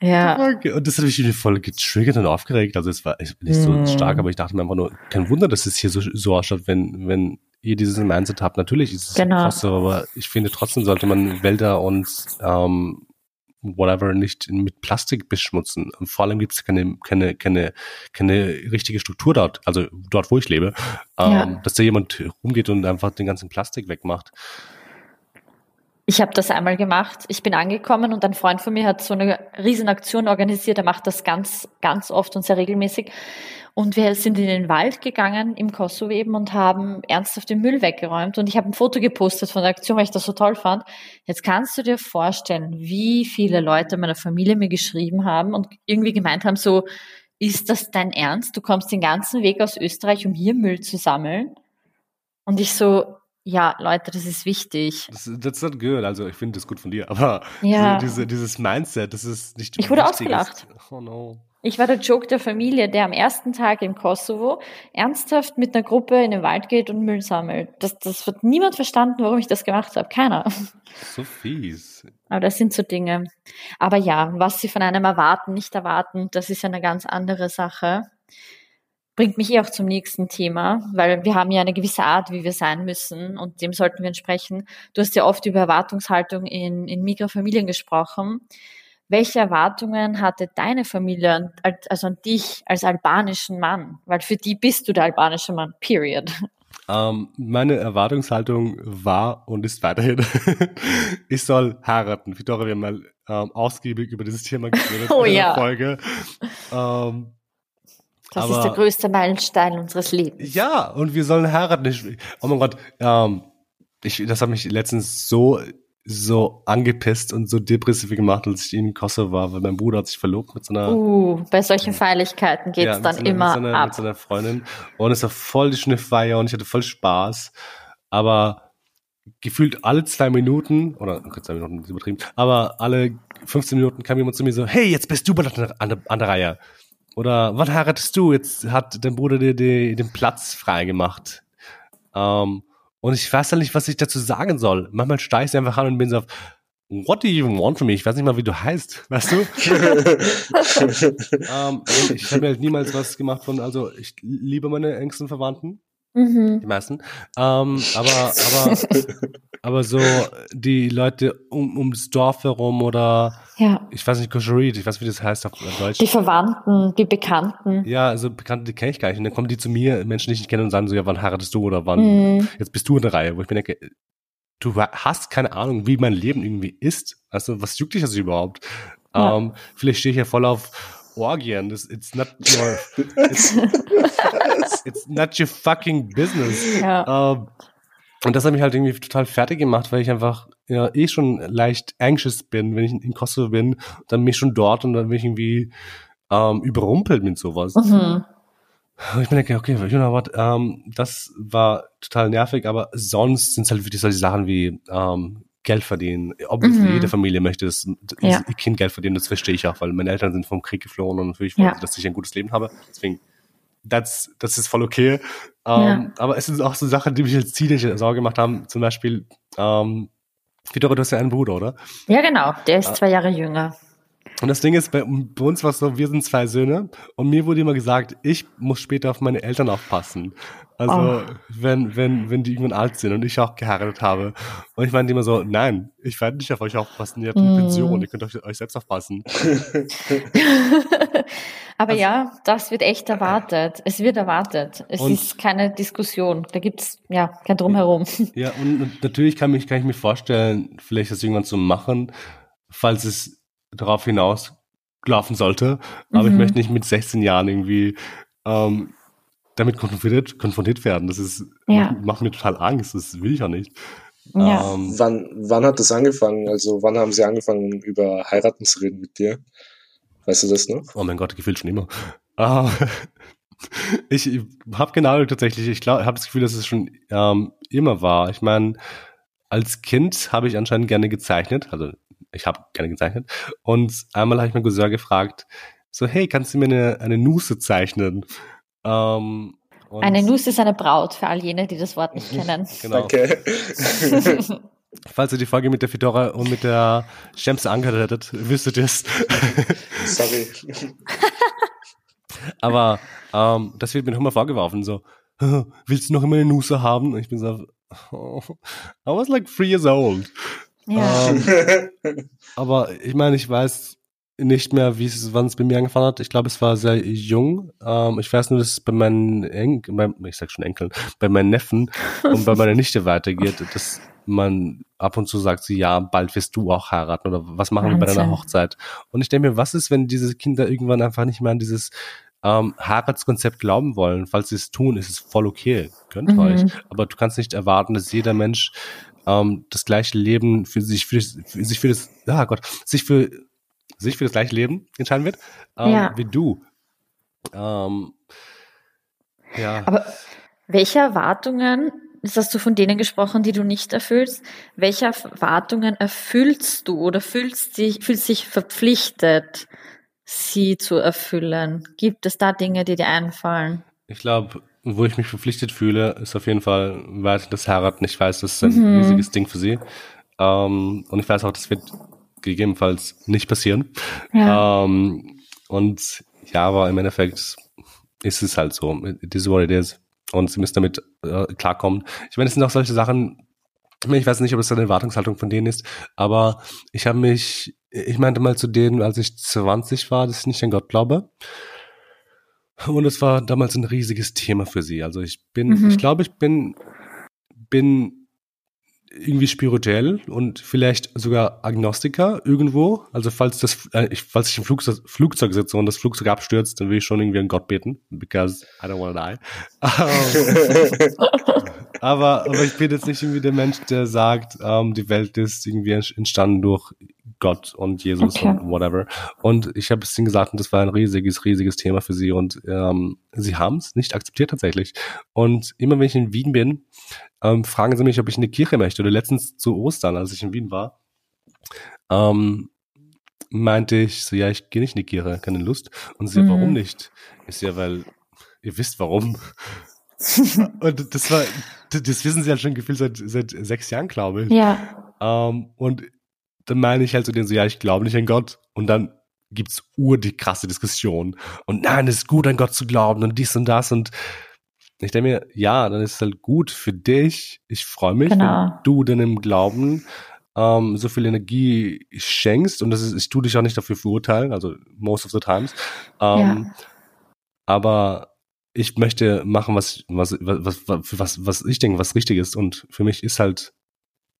Ja. Und das hat mich voll getriggert und aufgeregt. Also es war nicht so mm. stark, aber ich dachte mir einfach nur, kein Wunder, dass es hier so, so ausschaut, wenn, wenn ihr dieses Mindset habt. Natürlich ist es genau. Kosovo, aber ich finde trotzdem sollte man Wälder und ähm, whatever nicht mit Plastik beschmutzen. Und vor allem gibt es keine, keine, keine, keine richtige Struktur dort, also dort, wo ich lebe, ähm, ja. dass da jemand rumgeht und einfach den ganzen Plastik wegmacht. Ich habe das einmal gemacht. Ich bin angekommen und ein Freund von mir hat so eine Riesenaktion organisiert. Er macht das ganz, ganz oft und sehr regelmäßig. Und wir sind in den Wald gegangen im Kosovo eben und haben ernsthaft den Müll weggeräumt. Und ich habe ein Foto gepostet von der Aktion, weil ich das so toll fand. Jetzt kannst du dir vorstellen, wie viele Leute meiner Familie mir geschrieben haben und irgendwie gemeint haben, so, ist das dein Ernst? Du kommst den ganzen Weg aus Österreich, um hier Müll zu sammeln? Und ich so, ja, Leute, das ist wichtig. Das, that's not good. Also ich finde das gut von dir, aber ja. diese, dieses Mindset, das ist nicht. Ich wurde ausgelacht. Oh no. Ich war der Joke der Familie, der am ersten Tag im Kosovo ernsthaft mit einer Gruppe in den Wald geht und Müll sammelt. Das, das wird niemand verstanden, warum ich das gemacht habe. Keiner. So fies. Aber das sind so Dinge. Aber ja, was sie von einem erwarten, nicht erwarten, das ist ja eine ganz andere Sache bringt mich eh auch zum nächsten Thema, weil wir haben ja eine gewisse Art, wie wir sein müssen und dem sollten wir entsprechen. Du hast ja oft über Erwartungshaltung in, in Migrafamilien gesprochen. Welche Erwartungen hatte deine Familie, also an dich als albanischen Mann? Weil für die bist du der albanische Mann, period. Um, ähm, meine Erwartungshaltung war und ist weiterhin, ich soll heiraten. Victoria, wir haben mal ähm, ausgiebig über dieses Thema geredet oh, in der ja. Folge. Ähm, das Aber, ist der größte Meilenstein unseres Lebens. Ja, und wir sollen heiraten. Ich, oh mein Gott, ähm, ich, das hat mich letztens so so angepisst und so depressiv gemacht, als ich in Kosovo war, weil mein Bruder hat sich verlobt mit so einer. Uh, bei solchen Feierlichkeiten geht's ja, dann so einer, immer mit so einer, ab. Mit so einer Freundin. Und es war voll die schöne Feier und ich hatte voll Spaß. Aber gefühlt alle zwei Minuten, oder okay, zwei Minuten ist übertrieben, aber alle 15 Minuten kam jemand zu mir so, hey, jetzt bist du an der, an der Reihe. Oder wann heiratest du? Jetzt hat dein Bruder dir die, den Platz freigemacht. Ähm, und ich weiß halt nicht, was ich dazu sagen soll. Manchmal steige ich einfach an und bin so auf, What do you even want from me? Ich weiß nicht mal, wie du heißt, weißt du? ähm, ich habe mir halt niemals was gemacht von, also ich liebe meine engsten Verwandten. Mhm. Die meisten. Ähm, aber, aber, aber so die Leute um, ums Dorf herum oder ja. ich weiß nicht, Kosherit, ich weiß, wie das heißt auf Deutsch. Die Verwandten, die Bekannten. Ja, also Bekannte, die kenne ich gar nicht. Und dann kommen die zu mir, Menschen, die ich nicht kenne, und sagen so, ja, wann heiratest du oder wann, mhm. jetzt bist du in der Reihe, wo ich mir denke, du hast keine Ahnung, wie mein Leben irgendwie ist. Also, was juckt dich das überhaupt? Ja. Ähm, vielleicht stehe ich ja voll auf Orgien. Das, it's not your, it's, it's not your fucking business. Ja. Um, ähm, und das hat mich halt irgendwie total fertig gemacht, weil ich einfach ja eh schon leicht anxious bin, wenn ich in Kosovo bin, dann bin ich schon dort und dann bin ich irgendwie ähm, überrumpelt mit sowas. Mhm. Ich bin denke, okay, you know what, ähm, das war total nervig, aber sonst sind es halt wirklich solche Sachen wie ähm, Geld verdienen. Obviously, mhm. jede Familie möchte das, ja. ihr Kind Geld verdienen, das verstehe ich auch, weil meine Eltern sind vom Krieg geflohen und natürlich wollen ja. dass ich ein gutes Leben habe. Deswegen, das, das ist voll okay. Ähm, ja. Aber es sind auch so Sachen, die mich als Teenager Sorge gemacht haben. Zum Beispiel, ähm, Fedora, du hast ja einen Bruder, oder? Ja, genau. Der ist zwei Jahre jünger. Und das Ding ist, bei, bei uns war es so, wir sind zwei Söhne und mir wurde immer gesagt, ich muss später auf meine Eltern aufpassen. Also, oh. wenn, wenn, wenn die irgendwann alt sind und ich auch geheiratet habe. Und ich meinte immer so, nein, ich werde nicht auf euch aufpassen, ihr habt eine mm. Pension, ihr könnt euch, euch selbst aufpassen. Aber also, ja, das wird echt erwartet. Es wird erwartet. Es ist keine Diskussion. Da gibt's ja kein Drumherum. Ja, und natürlich kann, mich, kann ich mir vorstellen, vielleicht das irgendwann zu machen, falls es darauf hinaus laufen sollte. Aber mhm. ich möchte nicht mit 16 Jahren irgendwie ähm, damit konfrontiert, konfrontiert werden. Das ist, ja. macht, macht, mir total Angst. Das will ich ja nicht. Ja. Ähm, wann, wann hat das angefangen? Also wann haben sie angefangen, über heiraten zu reden mit dir? Weißt du das noch? Oh mein Gott, gefühlt schon immer. Uh, ich habe genau tatsächlich, ich glaube, habe das Gefühl, dass es schon ähm, immer war. Ich meine, als Kind habe ich anscheinend gerne gezeichnet, also ich habe gerne gezeichnet. Und einmal habe ich meinen Cousin gefragt, so, hey, kannst du mir eine, eine Nusse zeichnen? Ähm, eine Nuss ist eine Braut, für all jene, die das Wort nicht kennen. genau. Okay. Falls ihr die Folge mit der Fedora und mit der Schemse angehört hättet, wüsstet ihr es. Sorry. Aber ähm, das wird mir noch immer vorgeworfen, so, willst du noch immer eine Nusse haben? Und ich bin so, oh, I was like three years old. Ja. Ähm, aber ich meine, ich weiß nicht mehr, wie es, wann es bei mir angefangen hat. Ich glaube, es war sehr jung. Ähm, ich weiß nur, dass es bei meinen Enkeln, ich sag schon Enkeln, bei meinen Neffen und bei meiner Nichte weitergeht, dass man ab und zu sagt, sie, ja, bald wirst du auch heiraten oder was machen Wahnsinn. wir bei deiner Hochzeit? Und ich denke mir, was ist, wenn diese Kinder irgendwann einfach nicht mehr an dieses ähm, Heiratskonzept glauben wollen? Falls sie es tun, ist es voll okay. Könnt mhm. euch. Aber du kannst nicht erwarten, dass jeder Mensch ähm, das gleiche Leben für sich, für, für sich für das, ah Gott, sich für sich für das gleiche Leben entscheiden wird ähm, ja. wie du. Ähm, ja. Aber welche Erwartungen, das hast du von denen gesprochen, die du nicht erfüllst, welche Erwartungen erfüllst du oder fühlst dich, fühlst dich verpflichtet, sie zu erfüllen? Gibt es da Dinge, die dir einfallen? Ich glaube, wo ich mich verpflichtet fühle, ist auf jeden Fall weiter das Heiraten. Ich weiß, das ist ein mhm. riesiges Ding für sie. Ähm, und ich weiß auch, das wird gegebenenfalls nicht passieren. Ja. Ähm, und ja, aber im Endeffekt ist es halt so. It is what it is. Und sie müssen damit äh, klarkommen. Ich meine, es sind auch solche Sachen, ich weiß nicht, ob es eine Erwartungshaltung von denen ist, aber ich habe mich, ich meinte mal zu denen, als ich 20 war, dass ich nicht an Gott glaube. Und es war damals ein riesiges Thema für sie. Also ich bin, mhm. ich glaube, ich bin, bin irgendwie spirituell und vielleicht sogar Agnostiker irgendwo. Also falls das, äh, ich, falls ich im Flugzeug, Flugzeug sitze und das Flugzeug abstürzt, dann will ich schon irgendwie an Gott beten, because I don't wanna die. aber, aber ich bin jetzt nicht irgendwie der Mensch, der sagt, ähm, die Welt ist irgendwie entstanden durch Gott und Jesus okay. und whatever. Und ich habe es ihnen gesagt, und das war ein riesiges, riesiges Thema für sie und ähm, sie haben es nicht akzeptiert tatsächlich. Und immer wenn ich in Wien bin, ähm, fragen sie mich, ob ich in die Kirche möchte. Oder letztens zu Ostern, als ich in Wien war, ähm, meinte ich so, ja, ich gehe nicht in die Kirche, keine Lust. Und sie, mhm. warum nicht? Ist ja, weil ihr wisst warum. und das war, das wissen sie ja schon gefühlt seit, seit sechs Jahren, glaube ich. Ja. Ähm, und dann meine ich halt zu denen so, ja, ich glaube nicht an Gott. Und dann gibt's ur die krasse Diskussion. Und nein, es ist gut, an Gott zu glauben und dies und das. Und ich denke mir, ja, dann ist es halt gut für dich. Ich freue mich, genau. wenn du denn im Glauben ähm, so viel Energie schenkst. Und das ist, ich tue dich auch nicht dafür verurteilen, also most of the times. Ähm, ja. Aber ich möchte machen, was, was, was, was, was, was ich denke, was richtig ist. Und für mich ist halt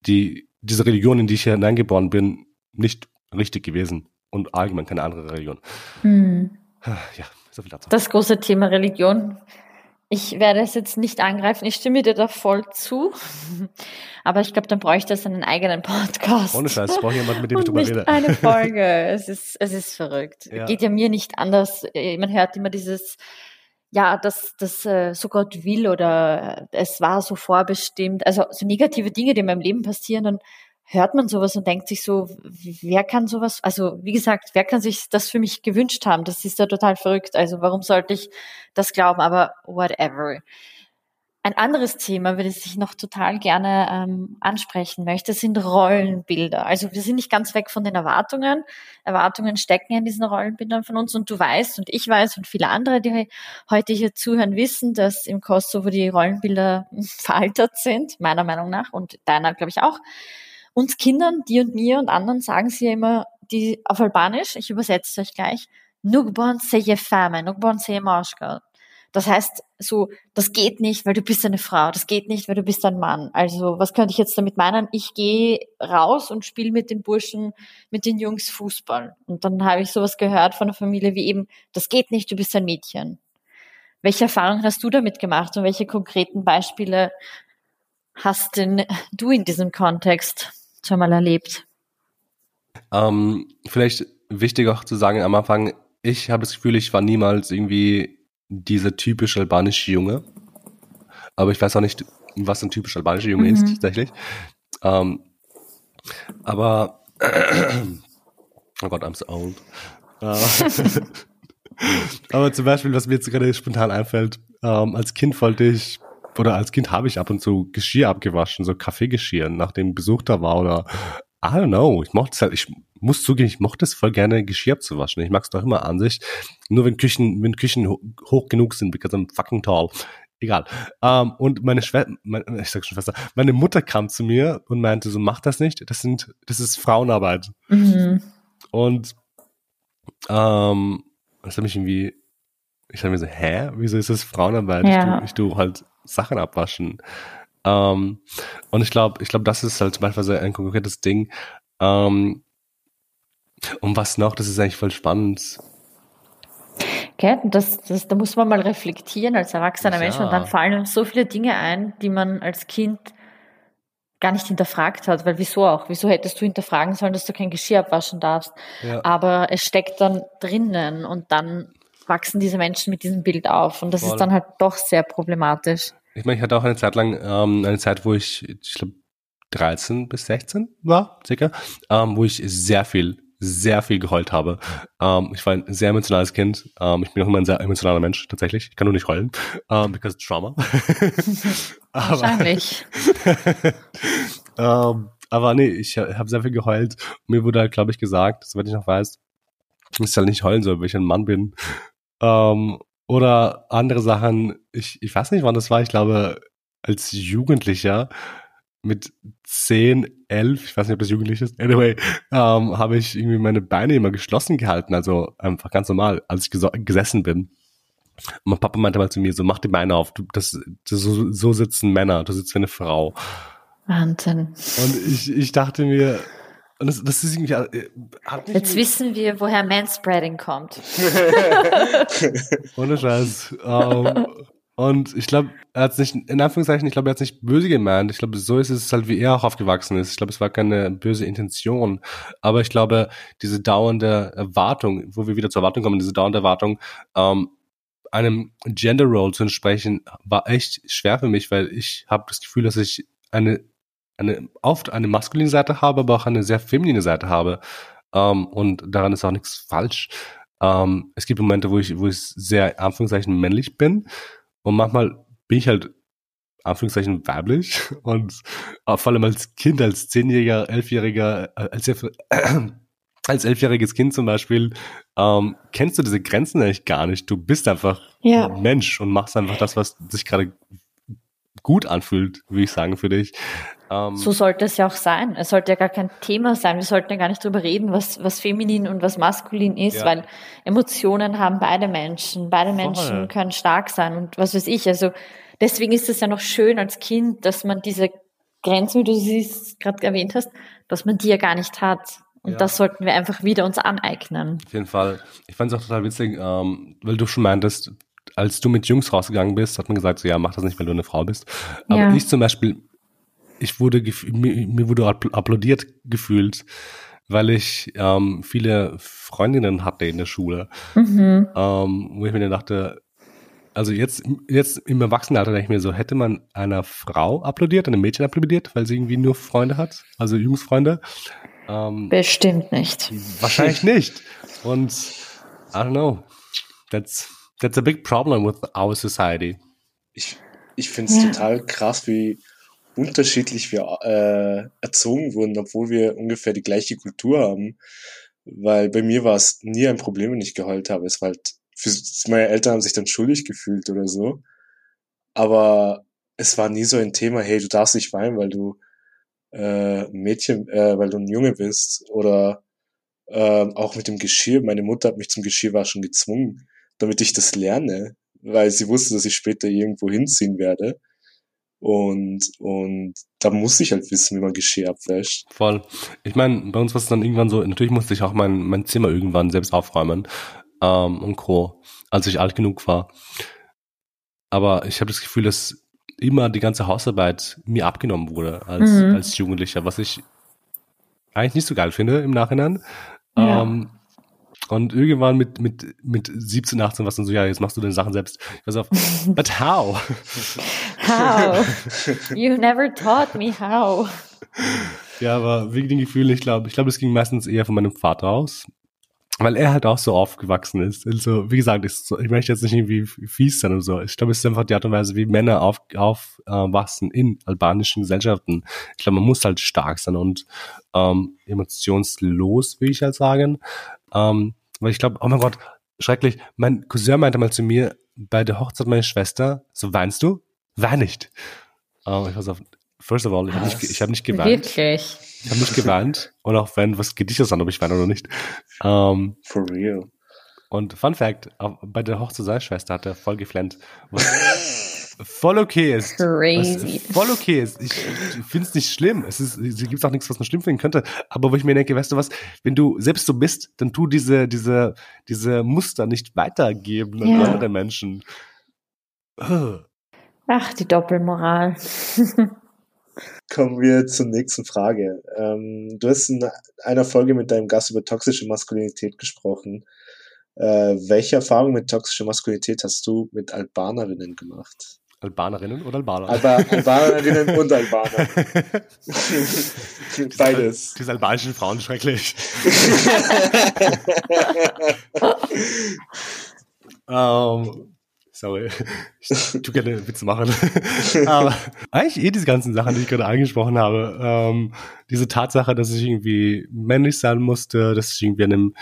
die, diese Religion, in die ich hineingeboren bin, nicht richtig gewesen. Und allgemein keine andere Religion. Hm. Ja, so viel dazu. Das große Thema Religion ich werde es jetzt nicht angreifen. Ich stimme dir da voll zu. Aber ich glaube, dann bräuchte es einen eigenen Podcast. Ohne Scheiß, ich brauche jemanden, mit dem ich drüber nicht rede. Eine Folge. es ist, es ist verrückt. Ja. Geht ja mir nicht anders. Man hört immer dieses, ja, dass das äh, so Gott will oder es war so vorbestimmt. Also so negative Dinge, die in meinem Leben passieren, dann hört man sowas und denkt sich so, wer kann sowas, also wie gesagt, wer kann sich das für mich gewünscht haben? Das ist ja total verrückt. Also warum sollte ich das glauben? Aber whatever. ein anderes Thema, das ich noch total gerne ähm, ansprechen möchte, sind Rollenbilder. Also wir sind nicht ganz weg von den Erwartungen. Erwartungen stecken in diesen Rollenbildern von uns und du weißt und ich weiß und viele andere, die heute hier zuhören, wissen, dass im Kosovo die Rollenbilder veraltert sind, meiner Meinung nach und deiner, glaube ich, auch. Uns Kindern, die und mir und anderen sagen sie ja immer die auf Albanisch, ich übersetze es euch gleich, Nukbon seje fame, Nukbon seje marshgal. Das heißt, so, das geht nicht, weil du bist eine Frau, das geht nicht, weil du bist ein Mann. Also, was könnte ich jetzt damit meinen? Ich gehe raus und spiele mit den Burschen, mit den Jungs Fußball. Und dann habe ich sowas gehört von der Familie wie eben, das geht nicht, du bist ein Mädchen. Welche Erfahrungen hast du damit gemacht und welche konkreten Beispiele hast denn du in diesem Kontext schon mal erlebt? Ähm, vielleicht wichtig auch zu sagen am Anfang, ich habe das Gefühl, ich war niemals irgendwie dieser typisch albanische Junge. Aber ich weiß auch nicht, was ein typisch albanischer Junge mhm. ist, tatsächlich. Ähm, aber, oh Gott, I'm so old. Äh, aber zum Beispiel, was mir jetzt gerade spontan einfällt, ähm, als Kind wollte ich, oder als Kind habe ich ab und zu Geschirr abgewaschen, so Kaffeegeschirr, nachdem Besuch da war oder I don't know. Ich mochte es halt, ich muss zugeben, ich mochte es voll gerne, Geschirr abzuwaschen. Ich mag es doch immer an sich. Nur wenn Küchen, wenn Küchen hoch genug sind, because I'm fucking tall. Egal. Um, ähm, und meine Schwester, meine, ich sag schon Schwester, meine Mutter kam zu mir und meinte so, mach das nicht. Das sind, das ist Frauenarbeit. Mhm. Und, ähm, das hat mich irgendwie, ich dachte mir so, hä? Wieso ist das Frauenarbeit? Ja. Ich, tu, ich tu halt Sachen abwaschen. Ähm, und ich glaube, ich glaube, das ist halt zum Beispiel so ein konkretes Ding. Ähm, und was noch, das ist eigentlich voll spannend. Okay, das, das, da muss man mal reflektieren als erwachsener ja. Mensch und dann fallen uns so viele Dinge ein, die man als Kind gar nicht hinterfragt hat, weil wieso auch? Wieso hättest du hinterfragen sollen, dass du kein Geschirr abwaschen darfst? Ja. Aber es steckt dann drinnen und dann wachsen diese Menschen mit diesem Bild auf und das Voll. ist dann halt doch sehr problematisch. Ich meine, ich hatte auch eine Zeit lang, ähm, eine Zeit, wo ich, ich glaube, 13 bis 16 war, circa, ähm, wo ich sehr viel, sehr viel geheult habe. Ähm, ich war ein sehr emotionales Kind. Ähm, ich bin auch immer ein sehr emotionaler Mensch, tatsächlich. Ich kann nur nicht heulen, ähm, because Trauma. aber, Wahrscheinlich. ähm, aber nee, ich habe sehr viel geheult. Mir wurde halt, glaube ich, gesagt, soweit ich noch weiß, dass ich halt nicht heulen soll, weil ich ein Mann bin. Ähm, oder andere Sachen, ich, ich weiß nicht, wann das war, ich glaube, als Jugendlicher mit 10, 11, ich weiß nicht, ob das jugendlich ist, anyway, ähm, habe ich irgendwie meine Beine immer geschlossen gehalten, also einfach ganz normal, als ich gesessen bin. Und mein Papa meinte mal zu mir so, mach die Beine auf, du, das, das so, so sitzen Männer, du sitzt wie eine Frau. Wahnsinn. Und ich, ich dachte mir, und das, das ist irgendwie. Äh, Jetzt wissen wir, woher Manspreading kommt. Ohne Scheiß. Um, ähm, und ich glaube, er hat es nicht, in Anführungszeichen, ich glaube, er hat es nicht böse gemeint. Ich glaube, so ist es halt, wie er auch aufgewachsen ist. Ich glaube, es war keine böse Intention. Aber ich glaube, diese dauernde Erwartung, wo wir wieder zur Erwartung kommen, diese dauernde Erwartung, ähm, einem Gender Role zu entsprechen, war echt schwer für mich, weil ich habe das Gefühl, dass ich eine eine, oft eine maskuline Seite habe, aber auch eine sehr feminine Seite habe. Ähm, und daran ist auch nichts falsch. Ähm, es gibt Momente, wo ich, wo ich sehr, Anführungszeichen, männlich bin. Und manchmal bin ich halt, Anführungszeichen, weiblich. Und äh, vor allem als Kind, als Zehnjähriger, Elfjähriger, äh, als, äh, als elfjähriges Kind zum Beispiel, ähm, kennst du diese Grenzen eigentlich gar nicht. Du bist einfach ja. Mensch und machst einfach das, was sich gerade gut anfühlt, würde ich sagen, für dich. Ähm, so sollte es ja auch sein. Es sollte ja gar kein Thema sein. Wir sollten ja gar nicht drüber reden, was, was feminin und was maskulin ist, ja. weil Emotionen haben beide Menschen. Beide Menschen Voll. können stark sein und was weiß ich. Also deswegen ist es ja noch schön als Kind, dass man diese Grenzen, wie du sie gerade erwähnt hast, dass man die ja gar nicht hat. Und ja. das sollten wir einfach wieder uns aneignen. Auf jeden Fall. Ich fand es auch total witzig, ähm, weil du schon meintest, als du mit Jungs rausgegangen bist, hat man gesagt, so ja, mach das nicht, weil du eine Frau bist. Aber ja. ich zum Beispiel ich wurde mir, mir wurde applaudiert gefühlt, weil ich ähm, viele Freundinnen hatte in der Schule, mhm. ähm, wo ich mir dachte, also jetzt, jetzt im Erwachsenenalter denke ich mir so, hätte man einer Frau applaudiert, einem Mädchen applaudiert, weil sie irgendwie nur Freunde hat, also Jungsfreunde? Ähm, Bestimmt nicht. Wahrscheinlich nicht. Und I don't know. That's, that's a big problem with our society. Ich, ich finde es ja. total krass, wie unterschiedlich wir äh, erzogen wurden, obwohl wir ungefähr die gleiche Kultur haben. Weil bei mir war es nie ein Problem, wenn ich geheult habe. Es war halt, für, meine Eltern haben sich dann schuldig gefühlt oder so. Aber es war nie so ein Thema, hey, du darfst nicht weinen, weil du äh, Mädchen, äh, weil du ein Junge bist. Oder äh, auch mit dem Geschirr. Meine Mutter hat mich zum Geschirrwaschen gezwungen, damit ich das lerne, weil sie wusste, dass ich später irgendwo hinziehen werde. Und, und da muss ich halt wissen, wie man Geschirr abwäscht. Voll. Ich meine, bei uns war es dann irgendwann so, natürlich musste ich auch mein, mein Zimmer irgendwann selbst aufräumen ähm, und Co., als ich alt genug war. Aber ich habe das Gefühl, dass immer die ganze Hausarbeit mir abgenommen wurde als, mhm. als Jugendlicher, was ich eigentlich nicht so geil finde im Nachhinein. Ja. Ähm, und irgendwann mit, mit, mit 17, 18 was dann so, ja, jetzt machst du deine Sachen selbst. Ich weiß auf, but how? How? You never taught me how. Ja, aber wegen den Gefühlen, ich glaube, ich glaube, es ging meistens eher von meinem Vater aus. Weil er halt auch so aufgewachsen ist. Also, wie gesagt, ich, ich möchte jetzt nicht irgendwie fies sein oder so. Ich glaube, es ist einfach die Art und Weise, wie Männer aufwachsen äh, in albanischen Gesellschaften. Ich glaube, man muss halt stark sein und ähm, emotionslos, will ich halt sagen. Ähm, weil ich glaube, oh mein Gott, schrecklich. Mein Cousin meinte mal zu mir, bei der Hochzeit meiner Schwester, so weinst du? Wein nicht. Uh, ich weiß auf, first of all, ich habe nicht, ich hab nicht geweint. Wirklich? Ich habe nicht geweint. Und auch wenn, was geht dich das an, ob ich weine oder nicht. Um, ähm, For real. Und Fun Fact, bei der Hochzeit seiner Schwester hat er voll geflennt. voll okay ist. Crazy. voll okay ist. Ich, ich finde es nicht schlimm. Es ist, es gibt auch nichts, was man schlimm finden könnte. Aber wo ich mir denke, weißt du was, wenn du selbst so bist, dann tu diese, diese, diese Muster nicht weitergeben an ja. andere Menschen. Ach, die Doppelmoral. Kommen wir zur nächsten Frage. Ähm, du hast in einer Folge mit deinem Gast über toxische Maskulinität gesprochen. Äh, welche Erfahrung mit toxischer Maskulinität hast du mit Albanerinnen gemacht? Albanerinnen oder Albaner? Alba Albanerinnen und Albaner. Beides. Diese albanischen Frauen schrecklich. um, ähm, sorry, ich tu gerne Witze machen. Aber eigentlich eh diese ganzen Sachen, die ich gerade angesprochen habe. Ähm, diese Tatsache, dass ich irgendwie männlich sein musste, dass ich irgendwie einem,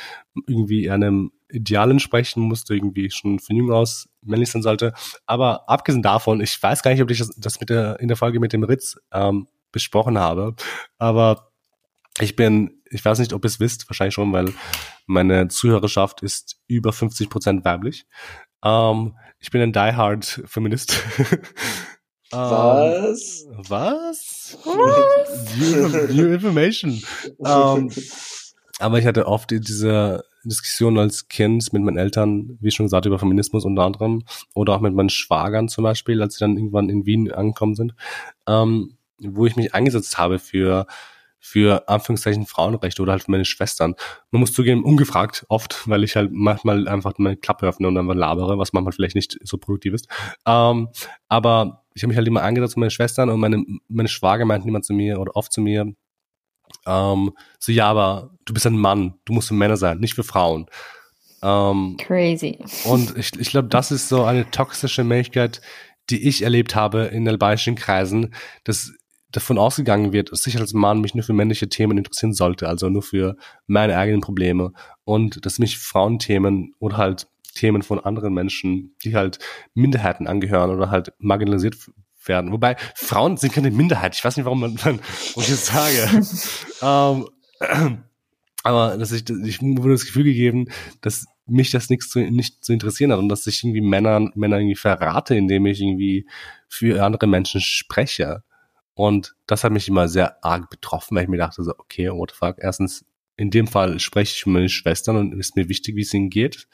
irgendwie einem Idealen sprechen musste, irgendwie schon von jung aus männlich sein sollte. Aber abgesehen davon, ich weiß gar nicht, ob ich das, das mit der, in der Folge mit dem Ritz ähm, besprochen habe, aber ich bin, ich weiß nicht, ob ihr es wisst, wahrscheinlich schon, weil meine Zuhörerschaft ist über 50 Prozent weiblich. Ähm, ich bin ein diehard Feminist. was? Um, was? Was? New, new information. Um, ähm, aber ich hatte oft diese Diskussion als Kind mit meinen Eltern, wie schon gesagt, über Feminismus unter anderem, oder auch mit meinen Schwagern zum Beispiel, als sie dann irgendwann in Wien angekommen sind, ähm, wo ich mich eingesetzt habe für für Anführungszeichen Frauenrechte oder halt für meine Schwestern. Man muss zugeben, ungefragt oft, weil ich halt manchmal einfach meine Klappe öffne und einfach labere, was manchmal vielleicht nicht so produktiv ist. Ähm, aber ich habe mich halt immer eingesetzt für meine Schwestern und meine, meine Schwager meinten immer zu mir oder oft zu mir, ähm, so, ja, aber du bist ein Mann, du musst für Männer sein, nicht für Frauen. Ähm, Crazy. Und ich, ich glaube, das ist so eine toxische Möglichkeit, die ich erlebt habe in albanischen Kreisen, dass davon ausgegangen wird, dass ich als Mann mich nur für männliche Themen interessieren sollte, also nur für meine eigenen Probleme und dass mich Frauenthemen oder halt Themen von anderen Menschen, die halt Minderheiten angehören oder halt marginalisiert werden. Wobei Frauen sind keine Minderheit. Ich weiß nicht, warum man, man warum ich das sage. ähm, aber dass ich, ich wurde das Gefühl gegeben, dass mich das nichts zu, nicht zu interessieren hat und dass ich irgendwie Männer, Männer irgendwie verrate, indem ich irgendwie für andere Menschen spreche. Und das hat mich immer sehr arg betroffen, weil ich mir dachte so, okay, what the fuck. Erstens, in dem Fall spreche ich mit meinen Schwestern und ist mir wichtig, wie es ihnen geht.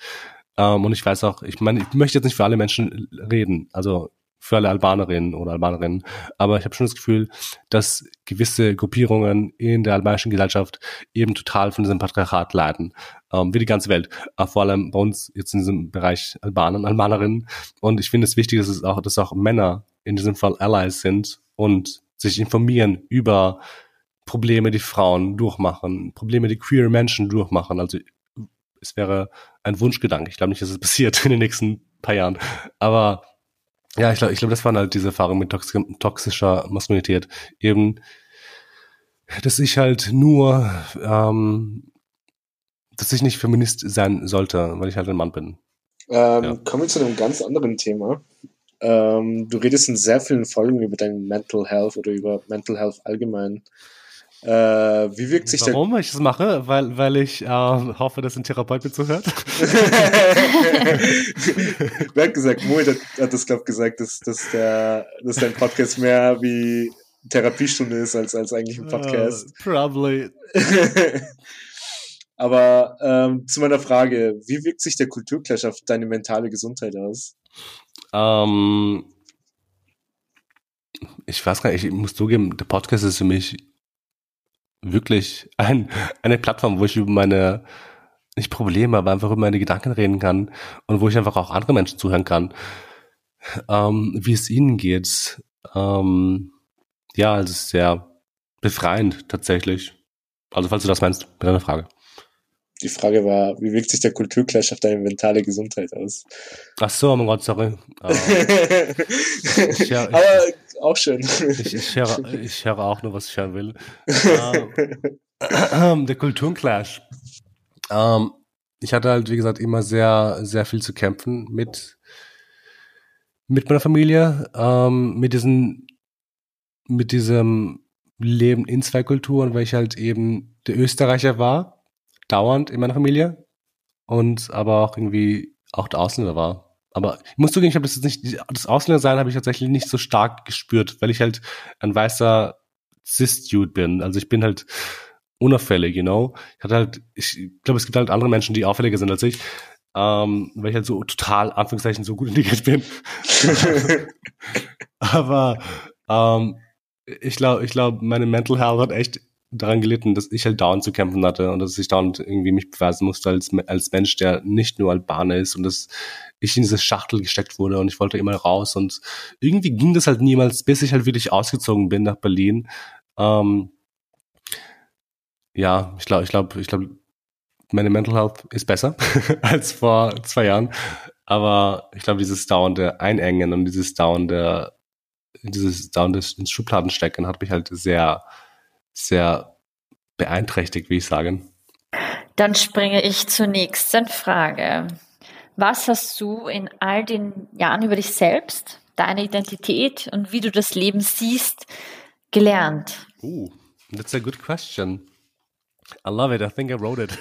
Ähm, und ich weiß auch, ich meine, ich möchte jetzt nicht für alle Menschen reden. Also für alle Albanerinnen oder Albanerinnen. Aber ich habe schon das Gefühl, dass gewisse Gruppierungen in der albanischen Gesellschaft eben total von diesem Patriarchat leiden. Ähm, wie die ganze Welt. Äh, vor allem bei uns jetzt in diesem Bereich Albaner und Albanerinnen. Und ich finde es wichtig, dass es auch, dass auch Männer in diesem Fall Allies sind und sich informieren über Probleme, die Frauen durchmachen, Probleme, die queer Menschen durchmachen. Also es wäre ein Wunschgedanke. Ich glaube nicht, dass es passiert in den nächsten paar Jahren. Aber Ja, ich glaube, ich glaube, das waren halt diese Erfahrungen mit tox toxischer Maskulinität. Eben, dass ich halt nur, ähm, dass ich nicht Feminist sein sollte, weil ich halt ein Mann bin. Ähm, ja. Kommen wir zu einem ganz anderen Thema. Ähm, du redest in sehr vielen Folgen über dein Mental Health oder über Mental Health allgemein. Äh, wie wirkt sich Warum ich das mache? Weil, weil ich äh, hoffe, dass ein Therapeut mir zuhört. Wer hat gesagt? Moit hat, hat das, glaube ich, gesagt, dass, dass, der, dass dein Podcast mehr wie Therapiestunde ist als, als eigentlich ein Podcast. Uh, probably. Aber ähm, zu meiner Frage, wie wirkt sich der Kulturclash auf deine mentale Gesundheit aus? Ähm, ich weiß gar nicht, ich muss zugeben, der Podcast ist für mich wirklich ein, eine Plattform, wo ich über meine, nicht Probleme, aber einfach über meine Gedanken reden kann und wo ich einfach auch andere Menschen zuhören kann, ähm, wie es ihnen geht. Ähm, ja, es ist sehr befreiend tatsächlich. Also falls du das meinst, mit deiner Frage. Die Frage war, wie wirkt sich der Kulturclash auf deine mentale Gesundheit aus? Ach so, oh mein Gott, sorry. ich, ja, Aber auch schön. Ich, ich, höre, ich höre auch nur, was ich hören will. Ähm, der Kulturclash. Ähm, ich hatte halt, wie gesagt, immer sehr, sehr viel zu kämpfen mit, mit meiner Familie, ähm, mit diesen, mit diesem Leben in zwei Kulturen, weil ich halt eben der Österreicher war dauernd in meiner Familie und aber auch irgendwie auch der Ausländer war. Aber ich muss zugeben, ich habe das jetzt nicht, das Ausländersein habe ich tatsächlich nicht so stark gespürt, weil ich halt ein weißer Cis-Dude bin. Also ich bin halt unauffällig, you know. Ich hatte halt, ich glaube, es gibt halt andere Menschen, die auffälliger sind als ich, ähm, weil ich halt so total, Anführungszeichen, so gut integriert bin. Aber ähm, ich glaube, ich glaube, meine Mental Health hat echt daran gelitten, dass ich halt dauernd zu kämpfen hatte und dass ich dauernd irgendwie mich beweisen musste als, als Mensch, der nicht nur Albaner ist und dass ich in diese Schachtel gesteckt wurde und ich wollte immer raus und irgendwie ging das halt niemals, bis ich halt wirklich ausgezogen bin nach Berlin. Ähm, ja, ich glaube, ich glaube, ich glaube, meine Mental Health ist besser als vor zwei Jahren. Aber ich glaube, dieses dauernde Einengen und dieses dauernde, dieses dauernde ins Schubladen stecken hat mich halt sehr sehr beeinträchtigt, wie ich sagen. Dann springe ich zur nächsten Frage. Was hast du in all den Jahren über dich selbst, deine Identität und wie du das Leben siehst, gelernt? Uh, that's a good question. I love it. I think I wrote it.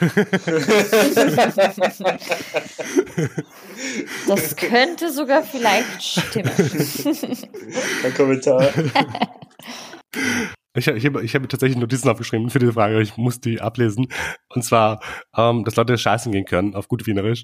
das könnte sogar vielleicht stimmen. Ein Kommentar. Ich, ich habe ich hab tatsächlich Notizen aufgeschrieben für diese Frage, ich muss die ablesen. Und zwar, ähm, dass Leute scheißen gehen können, auf gut Wienerisch.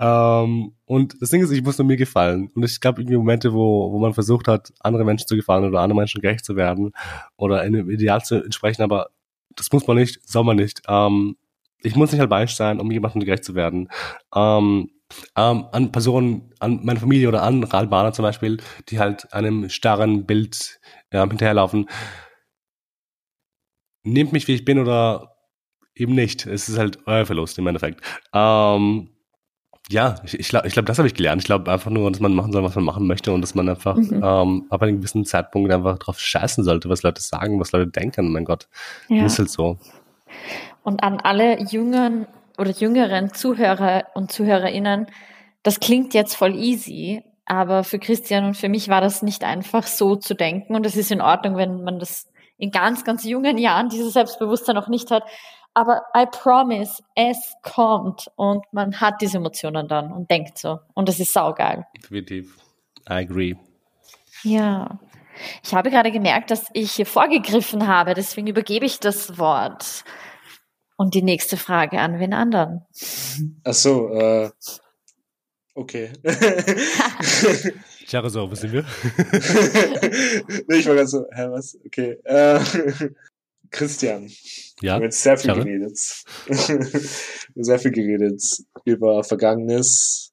Ähm, und das Ding ist, ich muss nur mir gefallen. Und es gab irgendwie Momente, wo, wo man versucht hat, andere Menschen zu gefallen oder anderen Menschen gerecht zu werden oder einem Ideal zu entsprechen, aber das muss man nicht, soll man nicht. Ähm, ich muss nicht albanisch sein, um jemandem gerecht zu werden. Ähm, ähm, an Personen, an meine Familie oder an Albaner zum Beispiel, die halt einem starren Bild ähm, hinterherlaufen nehmt mich, wie ich bin oder eben nicht. Es ist halt euer Verlust im Endeffekt. Ähm, ja, ich, ich glaube, ich glaub, das habe ich gelernt. Ich glaube einfach nur, dass man machen soll, was man machen möchte und dass man einfach mhm. ähm, ab einem gewissen Zeitpunkt einfach drauf scheißen sollte, was Leute sagen, was Leute denken. Mein Gott, ja. ist halt so. Und an alle jüngeren oder jüngeren Zuhörer und Zuhörerinnen, das klingt jetzt voll easy, aber für Christian und für mich war das nicht einfach so zu denken und es ist in Ordnung, wenn man das in ganz, ganz jungen Jahren dieses Selbstbewusstsein noch nicht hat. Aber I promise, es kommt und man hat diese Emotionen dann und denkt so. Und das ist saugeil. Definitiv. I agree. Ja. Ich habe gerade gemerkt, dass ich hier vorgegriffen habe, deswegen übergebe ich das Wort. Und die nächste Frage an wen anderen. Ach so, äh, okay. Jahre so, wo sind wir? nee, ich war ganz so, hä, was? Okay. Äh, Christian. Ja. Wir haben jetzt sehr viel geredet. sehr viel geredet über Vergangenes.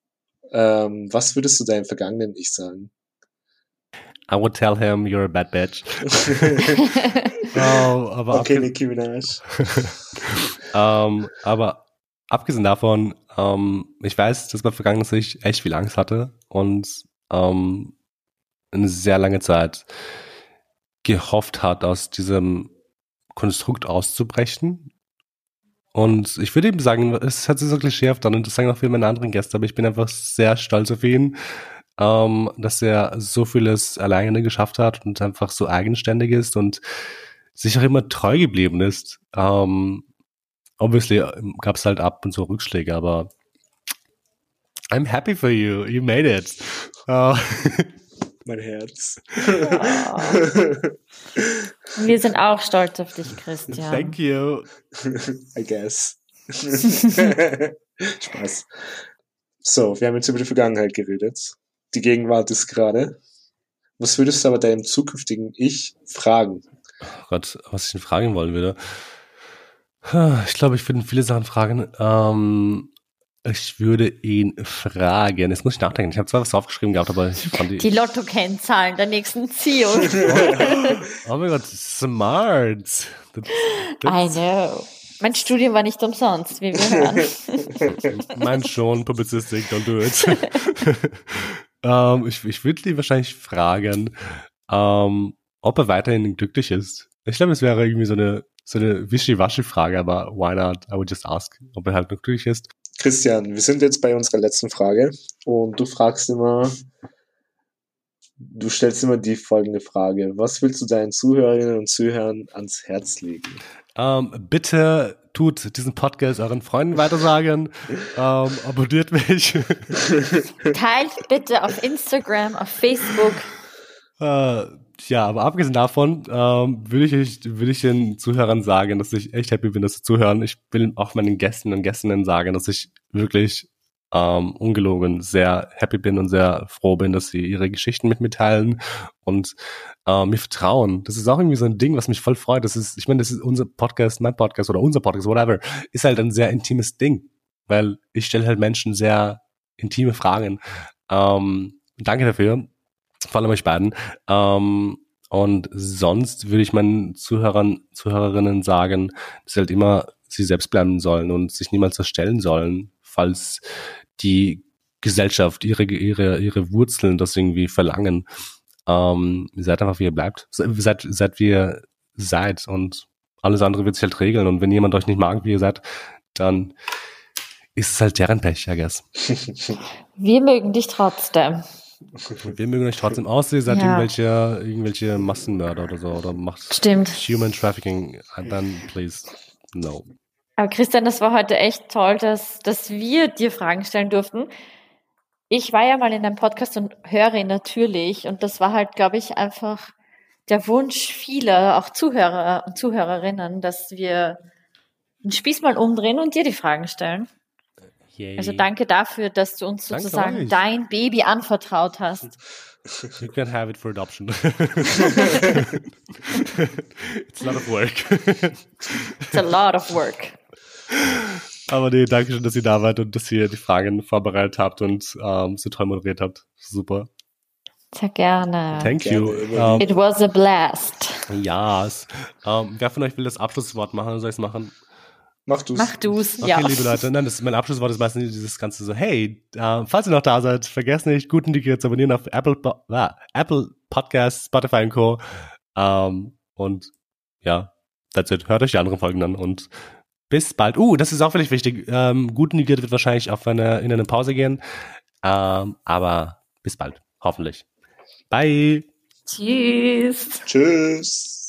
Ähm, was würdest du deinem vergangenen Ich sagen? I would tell him you're a bad bitch. oh, aber okay, Nicki Minaj. um, aber abgesehen davon, um, ähm, ich weiß, dass mein vergangenes Ich echt viel Angst hatte und ähm, eine sehr lange Zeit gehofft hat, aus diesem Konstrukt auszubrechen. Und ich würde eben sagen, es hat sich so klischeehaft an und das sagen auch viele meiner anderen Gäste, aber ich bin einfach sehr stolz auf ihn, ähm, dass er so vieles alleine geschafft hat und einfach so eigenständig ist und sich auch immer treu geblieben ist. Ähm, obviously ähm, gab es halt ab und zu Rückschläge, aber I'm happy for you. You made it. Uh, mein Herz. Ja. Wir sind auch stolz auf dich, Christian. Thank you. I guess. Spaß. So, wir haben jetzt über die Vergangenheit geredet. Die Gegenwart ist gerade. Was würdest du aber deinem zukünftigen Ich fragen? Oh Gott, was ich ihn fragen wollen würde. Ich glaube, ich würde viele Sachen fragen. Ähm, ich würde ihn fragen. Jetzt muss ich nachdenken. Ich habe zwar was aufgeschrieben gehabt, aber ich fand die. Die Lottokennzahlen der nächsten Ziehung. oh, mein Gott, smart. That's, that's I know. Mein Studium war nicht umsonst, wie wir hören. mein schon, Publizistik, don't do it. ähm, ich ich würde ihn wahrscheinlich fragen, ähm, ob er weiterhin glücklich ist. Ich glaube, es wäre irgendwie so eine so eine wischiwaschi-Frage, aber why not? I would just ask, ob er halt glücklich ist. Christian, wir sind jetzt bei unserer letzten Frage und du fragst immer, du stellst immer die folgende Frage. Was willst du deinen Zuhörerinnen und Zuhörern ans Herz legen? Ähm, bitte tut diesen Podcast euren Freunden weitersagen. ähm, abonniert mich. Teilt bitte auf Instagram, auf Facebook. Uh, ja, aber abgesehen davon ähm, will, ich, will ich den Zuhörern sagen, dass ich echt happy bin, dass sie zuhören. Ich will auch meinen Gästen und Gästinnen sagen, dass ich wirklich ähm, ungelogen sehr happy bin und sehr froh bin, dass sie ihre Geschichten mit mir teilen und äh, mir vertrauen. Das ist auch irgendwie so ein Ding, was mich voll freut. Das ist, ich meine, das ist unser Podcast, mein Podcast oder unser Podcast, whatever, ist halt ein sehr intimes Ding, weil ich stelle halt Menschen sehr intime Fragen. Ähm, danke dafür vor allem euch beiden. Ähm, und sonst würde ich meinen Zuhörern, Zuhörerinnen sagen, dass sie halt immer sie selbst bleiben sollen und sich niemals zerstellen sollen, falls die Gesellschaft ihre, ihre, ihre Wurzeln das irgendwie verlangen. Ähm, seid einfach, wie ihr bleibt. Seid, seid, wie ihr seid und alles andere wird sich halt regeln. Und wenn jemand euch nicht mag, wie ihr seid, dann ist es halt deren Pech, I guess. Wir mögen dich trotzdem. Wir mögen euch trotzdem aussehen, seid ja. irgendwelche, irgendwelche Massenmörder oder so oder macht Stimmt. Human Trafficking, dann please no. Aber Christian, das war heute echt toll, dass, dass wir dir Fragen stellen durften. Ich war ja mal in einem Podcast und höre ihn natürlich und das war halt, glaube ich, einfach der Wunsch vieler, auch Zuhörer und Zuhörerinnen, dass wir den Spieß mal umdrehen und dir die Fragen stellen. Yay. Also danke dafür, dass du uns sozusagen dein Baby anvertraut hast. You can have it for adoption. It's a lot of work. It's a lot of work. Aber nee, danke schön, dass ihr da wart und dass ihr die Fragen vorbereitet habt und ähm, so toll moderiert habt. Super. Sehr gerne. Thank you. Um, It was a blast. Yes. Um, wer von euch will das Abschlusswort machen? Soll ich es machen? Mach du's. Mach du's, okay, ja. liebe Leute, nein, das ist mein Abschlusswort ist meistens dieses ganze so, hey, äh, falls ihr noch da seid, vergesst nicht, gut integriert zu abonnieren auf Apple, äh, Apple Podcasts, Spotify und Co. Ähm, und ja, that's it. Hört euch die anderen Folgen an und bis bald. Uh, das ist auch völlig wichtig. Ähm, gut integriert wird wahrscheinlich auf eine, in eine Pause gehen. Ähm, aber bis bald. Hoffentlich. Bye. Tschüss. Tschüss.